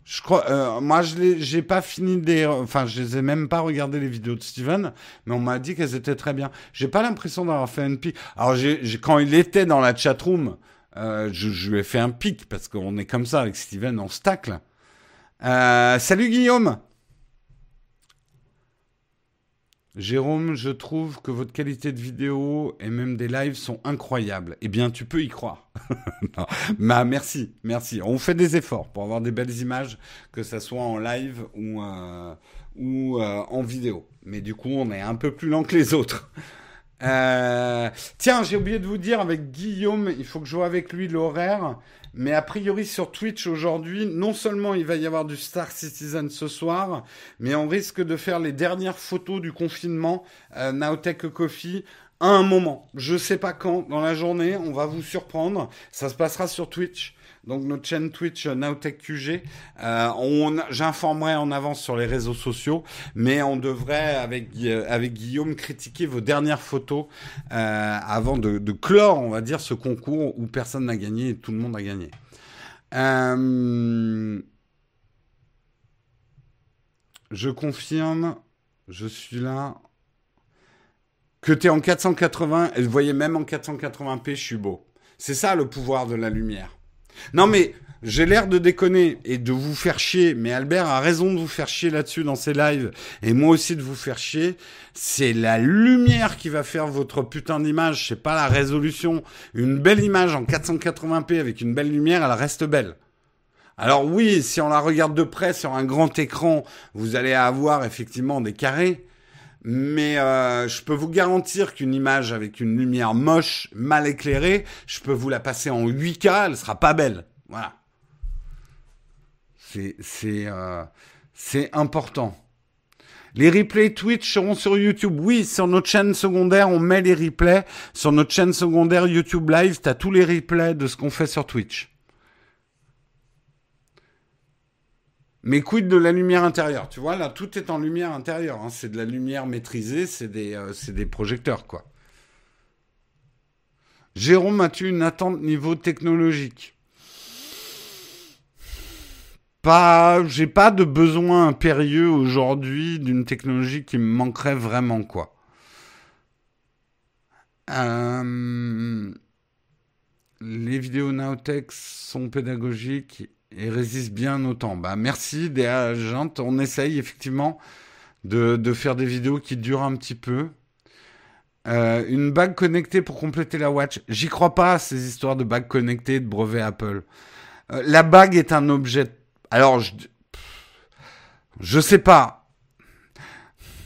Je crois, euh, moi, je j'ai pas fini des, enfin, je les ai même pas regardé les vidéos de Steven, mais on m'a dit qu'elles étaient très bien. J'ai pas l'impression d'avoir fait un pic. Alors, quand il était dans la chatroom, euh, je, lui ai fait un pic parce qu'on est comme ça avec Steven, on stack Euh, salut Guillaume. Jérôme, je trouve que votre qualité de vidéo et même des lives sont incroyables. Eh bien, tu peux y croire. Bah, merci, merci. On fait des efforts pour avoir des belles images, que ça soit en live ou, euh, euh, en vidéo. Mais du coup, on est un peu plus lent que les autres. Euh, tiens, j'ai oublié de vous dire avec Guillaume, il faut que je joue avec lui l'horaire. Mais a priori sur Twitch aujourd'hui, non seulement il va y avoir du Star Citizen ce soir, mais on risque de faire les dernières photos du confinement euh, Nowtech Coffee à un moment. Je sais pas quand, dans la journée, on va vous surprendre. Ça se passera sur Twitch donc notre chaîne Twitch euh, NowTechQG. Euh, J'informerai en avance sur les réseaux sociaux, mais on devrait avec euh, Guillaume critiquer vos dernières photos avant de, clore, on va dire, ce concours où personne n'a gagné et tout le monde a gagné. Je confirme, je suis là. Que tu es en 480, et vous voyez même en 480p, je suis beau. C'est ça le pouvoir de la lumière. Non mais j'ai l'air de déconner et de vous faire chier, mais Albert a raison de vous faire chier là-dessus dans ses lives, et moi aussi de vous faire chier. C'est la lumière qui va faire votre putain d'image, c'est pas la résolution. Une belle image en 480p avec une belle lumière, elle reste belle. Alors oui, si on la regarde de près sur un grand écran, vous allez avoir effectivement des carrés, mais euh, je peux vous garantir qu'une image avec une lumière moche, mal éclairée, je peux vous la passer en 8K, elle sera pas belle. Voilà. C'est c'est euh, c'est important. Les replays Twitch seront sur YouTube. Oui, sur notre chaîne secondaire, on met les replays. Sur notre chaîne secondaire YouTube Live, tu as tous les replays de ce qu'on fait sur Twitch. Mais quid de la lumière intérieure? Tu vois, là, tout est en lumière intérieure. Hein. C'est de la lumière maîtrisée, c'est des, euh, projecteurs, quoi. Jérôme, as-tu une attente niveau technologique? Pas, j'ai pas de besoin impérieux aujourd'hui d'une technologie qui me manquerait vraiment, quoi. Euh, les vidéos Nowtech sont pédagogiques et résiste bien au temps. Bah, merci des agents. On essaye effectivement de, faire des vidéos qui durent un petit peu. Euh, une bague connectée pour compléter la watch. J'y crois pas ces histoires de bague connectée, de brevet Apple. Euh, la bague est un objet. Alors, je, je sais pas.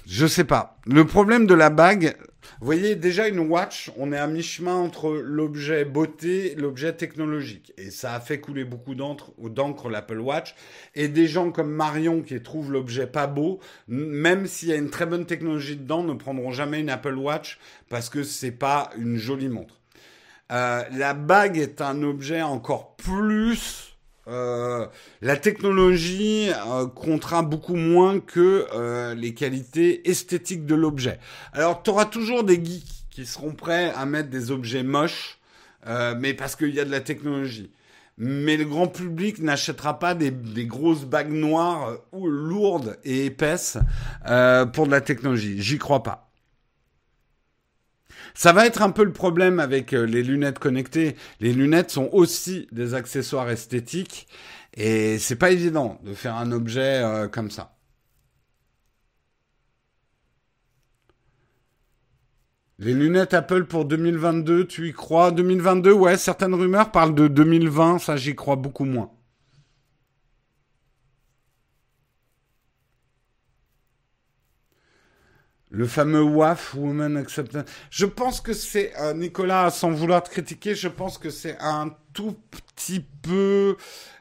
Je sais pas. Le problème de la bague, vous voyez, déjà une watch, on est à mi-chemin entre l'objet beauté et l'objet technologique. Et ça a fait couler beaucoup d'encre l'Apple Watch. Et des gens comme Marion qui trouvent l'objet pas beau, même s'il y a une très bonne technologie dedans, ne prendront jamais une Apple Watch parce que c'est pas une jolie montre. Euh, la bague est un objet encore plus euh, la technologie euh, comptera beaucoup moins que euh, les qualités esthétiques de l'objet. Alors, tu auras toujours des geeks qui seront prêts à mettre des objets moches, mais parce qu'il y a de la technologie. Mais le grand public n'achètera pas des, des, grosses bagues noires ou lourdes et épaisses pour de la technologie. J'y crois pas. Ça va être un peu le problème avec euh, les lunettes connectées. Les lunettes sont aussi des accessoires esthétiques et c'est pas évident de faire un objet euh, comme ça. Les lunettes Apple pour 2022, tu y crois? 2022, ouais, certaines rumeurs parlent de 2020, ça j'y crois beaucoup moins. Le fameux WAF, Woman Acceptance. Je pense que c'est, euh, Nicolas, sans vouloir te critiquer, je pense que c'est un tout petit peu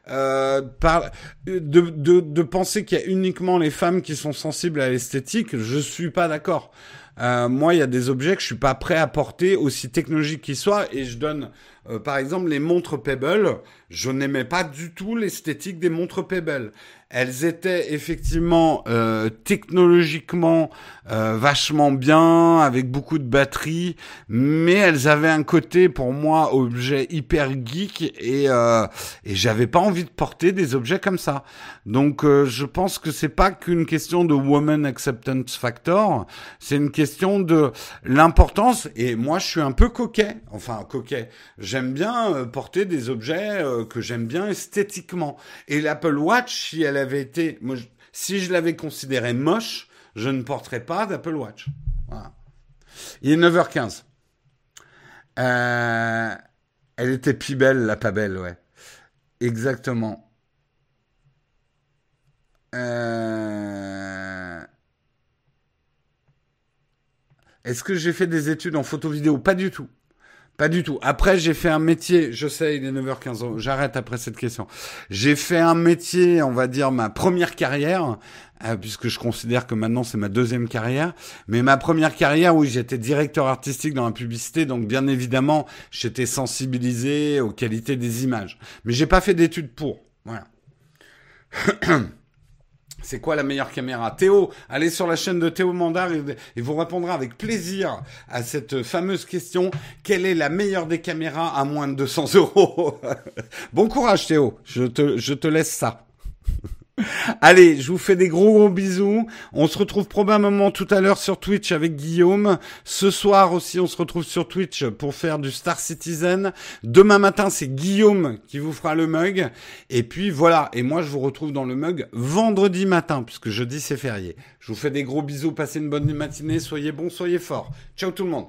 euh, par, de, de, de penser qu'il y a uniquement les femmes qui sont sensibles à l'esthétique. Je suis pas d'accord. Euh, moi, il y a des objets que je suis pas prêt à porter, aussi technologiques qu'ils soient, et je donne, euh, par exemple, les montres Pebble. Je n'aimais pas du tout l'esthétique des montres Pebble. Elles étaient effectivement euh, technologiquement euh, vachement bien, avec beaucoup de batterie, mais elles avaient un côté pour moi objet hyper geek et euh, et j'avais pas envie de porter des objets comme ça. Donc euh, je pense que c'est pas qu'une question de woman acceptance factor, c'est une question de l'importance. Et moi je suis un peu coquet, enfin coquet. J'aime bien euh, porter des objets que j'aime bien esthétiquement. Et l'Apple Watch, si elle avait été, moi, si je l'avais considéré moche, je ne porterais pas d'Apple Watch. Il est 9h15. Euh, elle était plus belle, la pas belle, ouais. Exactement. Euh... Est-ce que j'ai fait des études en photo vidéo? Pas du tout. Pas du tout. Après, j'ai fait un métier, je sais, il est 9h15, j'arrête après cette question. J'ai fait un métier, on va dire, ma première carrière, euh, puisque je considère que maintenant c'est ma deuxième carrière. Mais ma première carrière, oui, j'étais directeur artistique dans la publicité, donc bien évidemment, j'étais sensibilisé aux qualités des images. Mais j'ai pas fait d'études pour. Voilà. C'est quoi la meilleure caméra? Théo, allez sur la chaîne de Théo Mandar et, vous répondra avec plaisir à cette fameuse question. Quelle est la meilleure des caméras à moins de 200 euros? Bon courage Théo, je te, je te laisse ça. Allez, je vous fais des gros gros bisous. On se retrouve probablement tout à l'heure sur Twitch avec Guillaume. Ce soir aussi, on se retrouve sur Twitch pour faire du Star Citizen. Demain matin, c'est Guillaume qui vous fera le mug. Et puis voilà. Et moi, je vous retrouve dans le mug vendredi matin, puisque jeudi c'est férié. Je vous fais des gros bisous. Passez une bonne matinée. Soyez bons, soyez forts. Ciao tout le monde.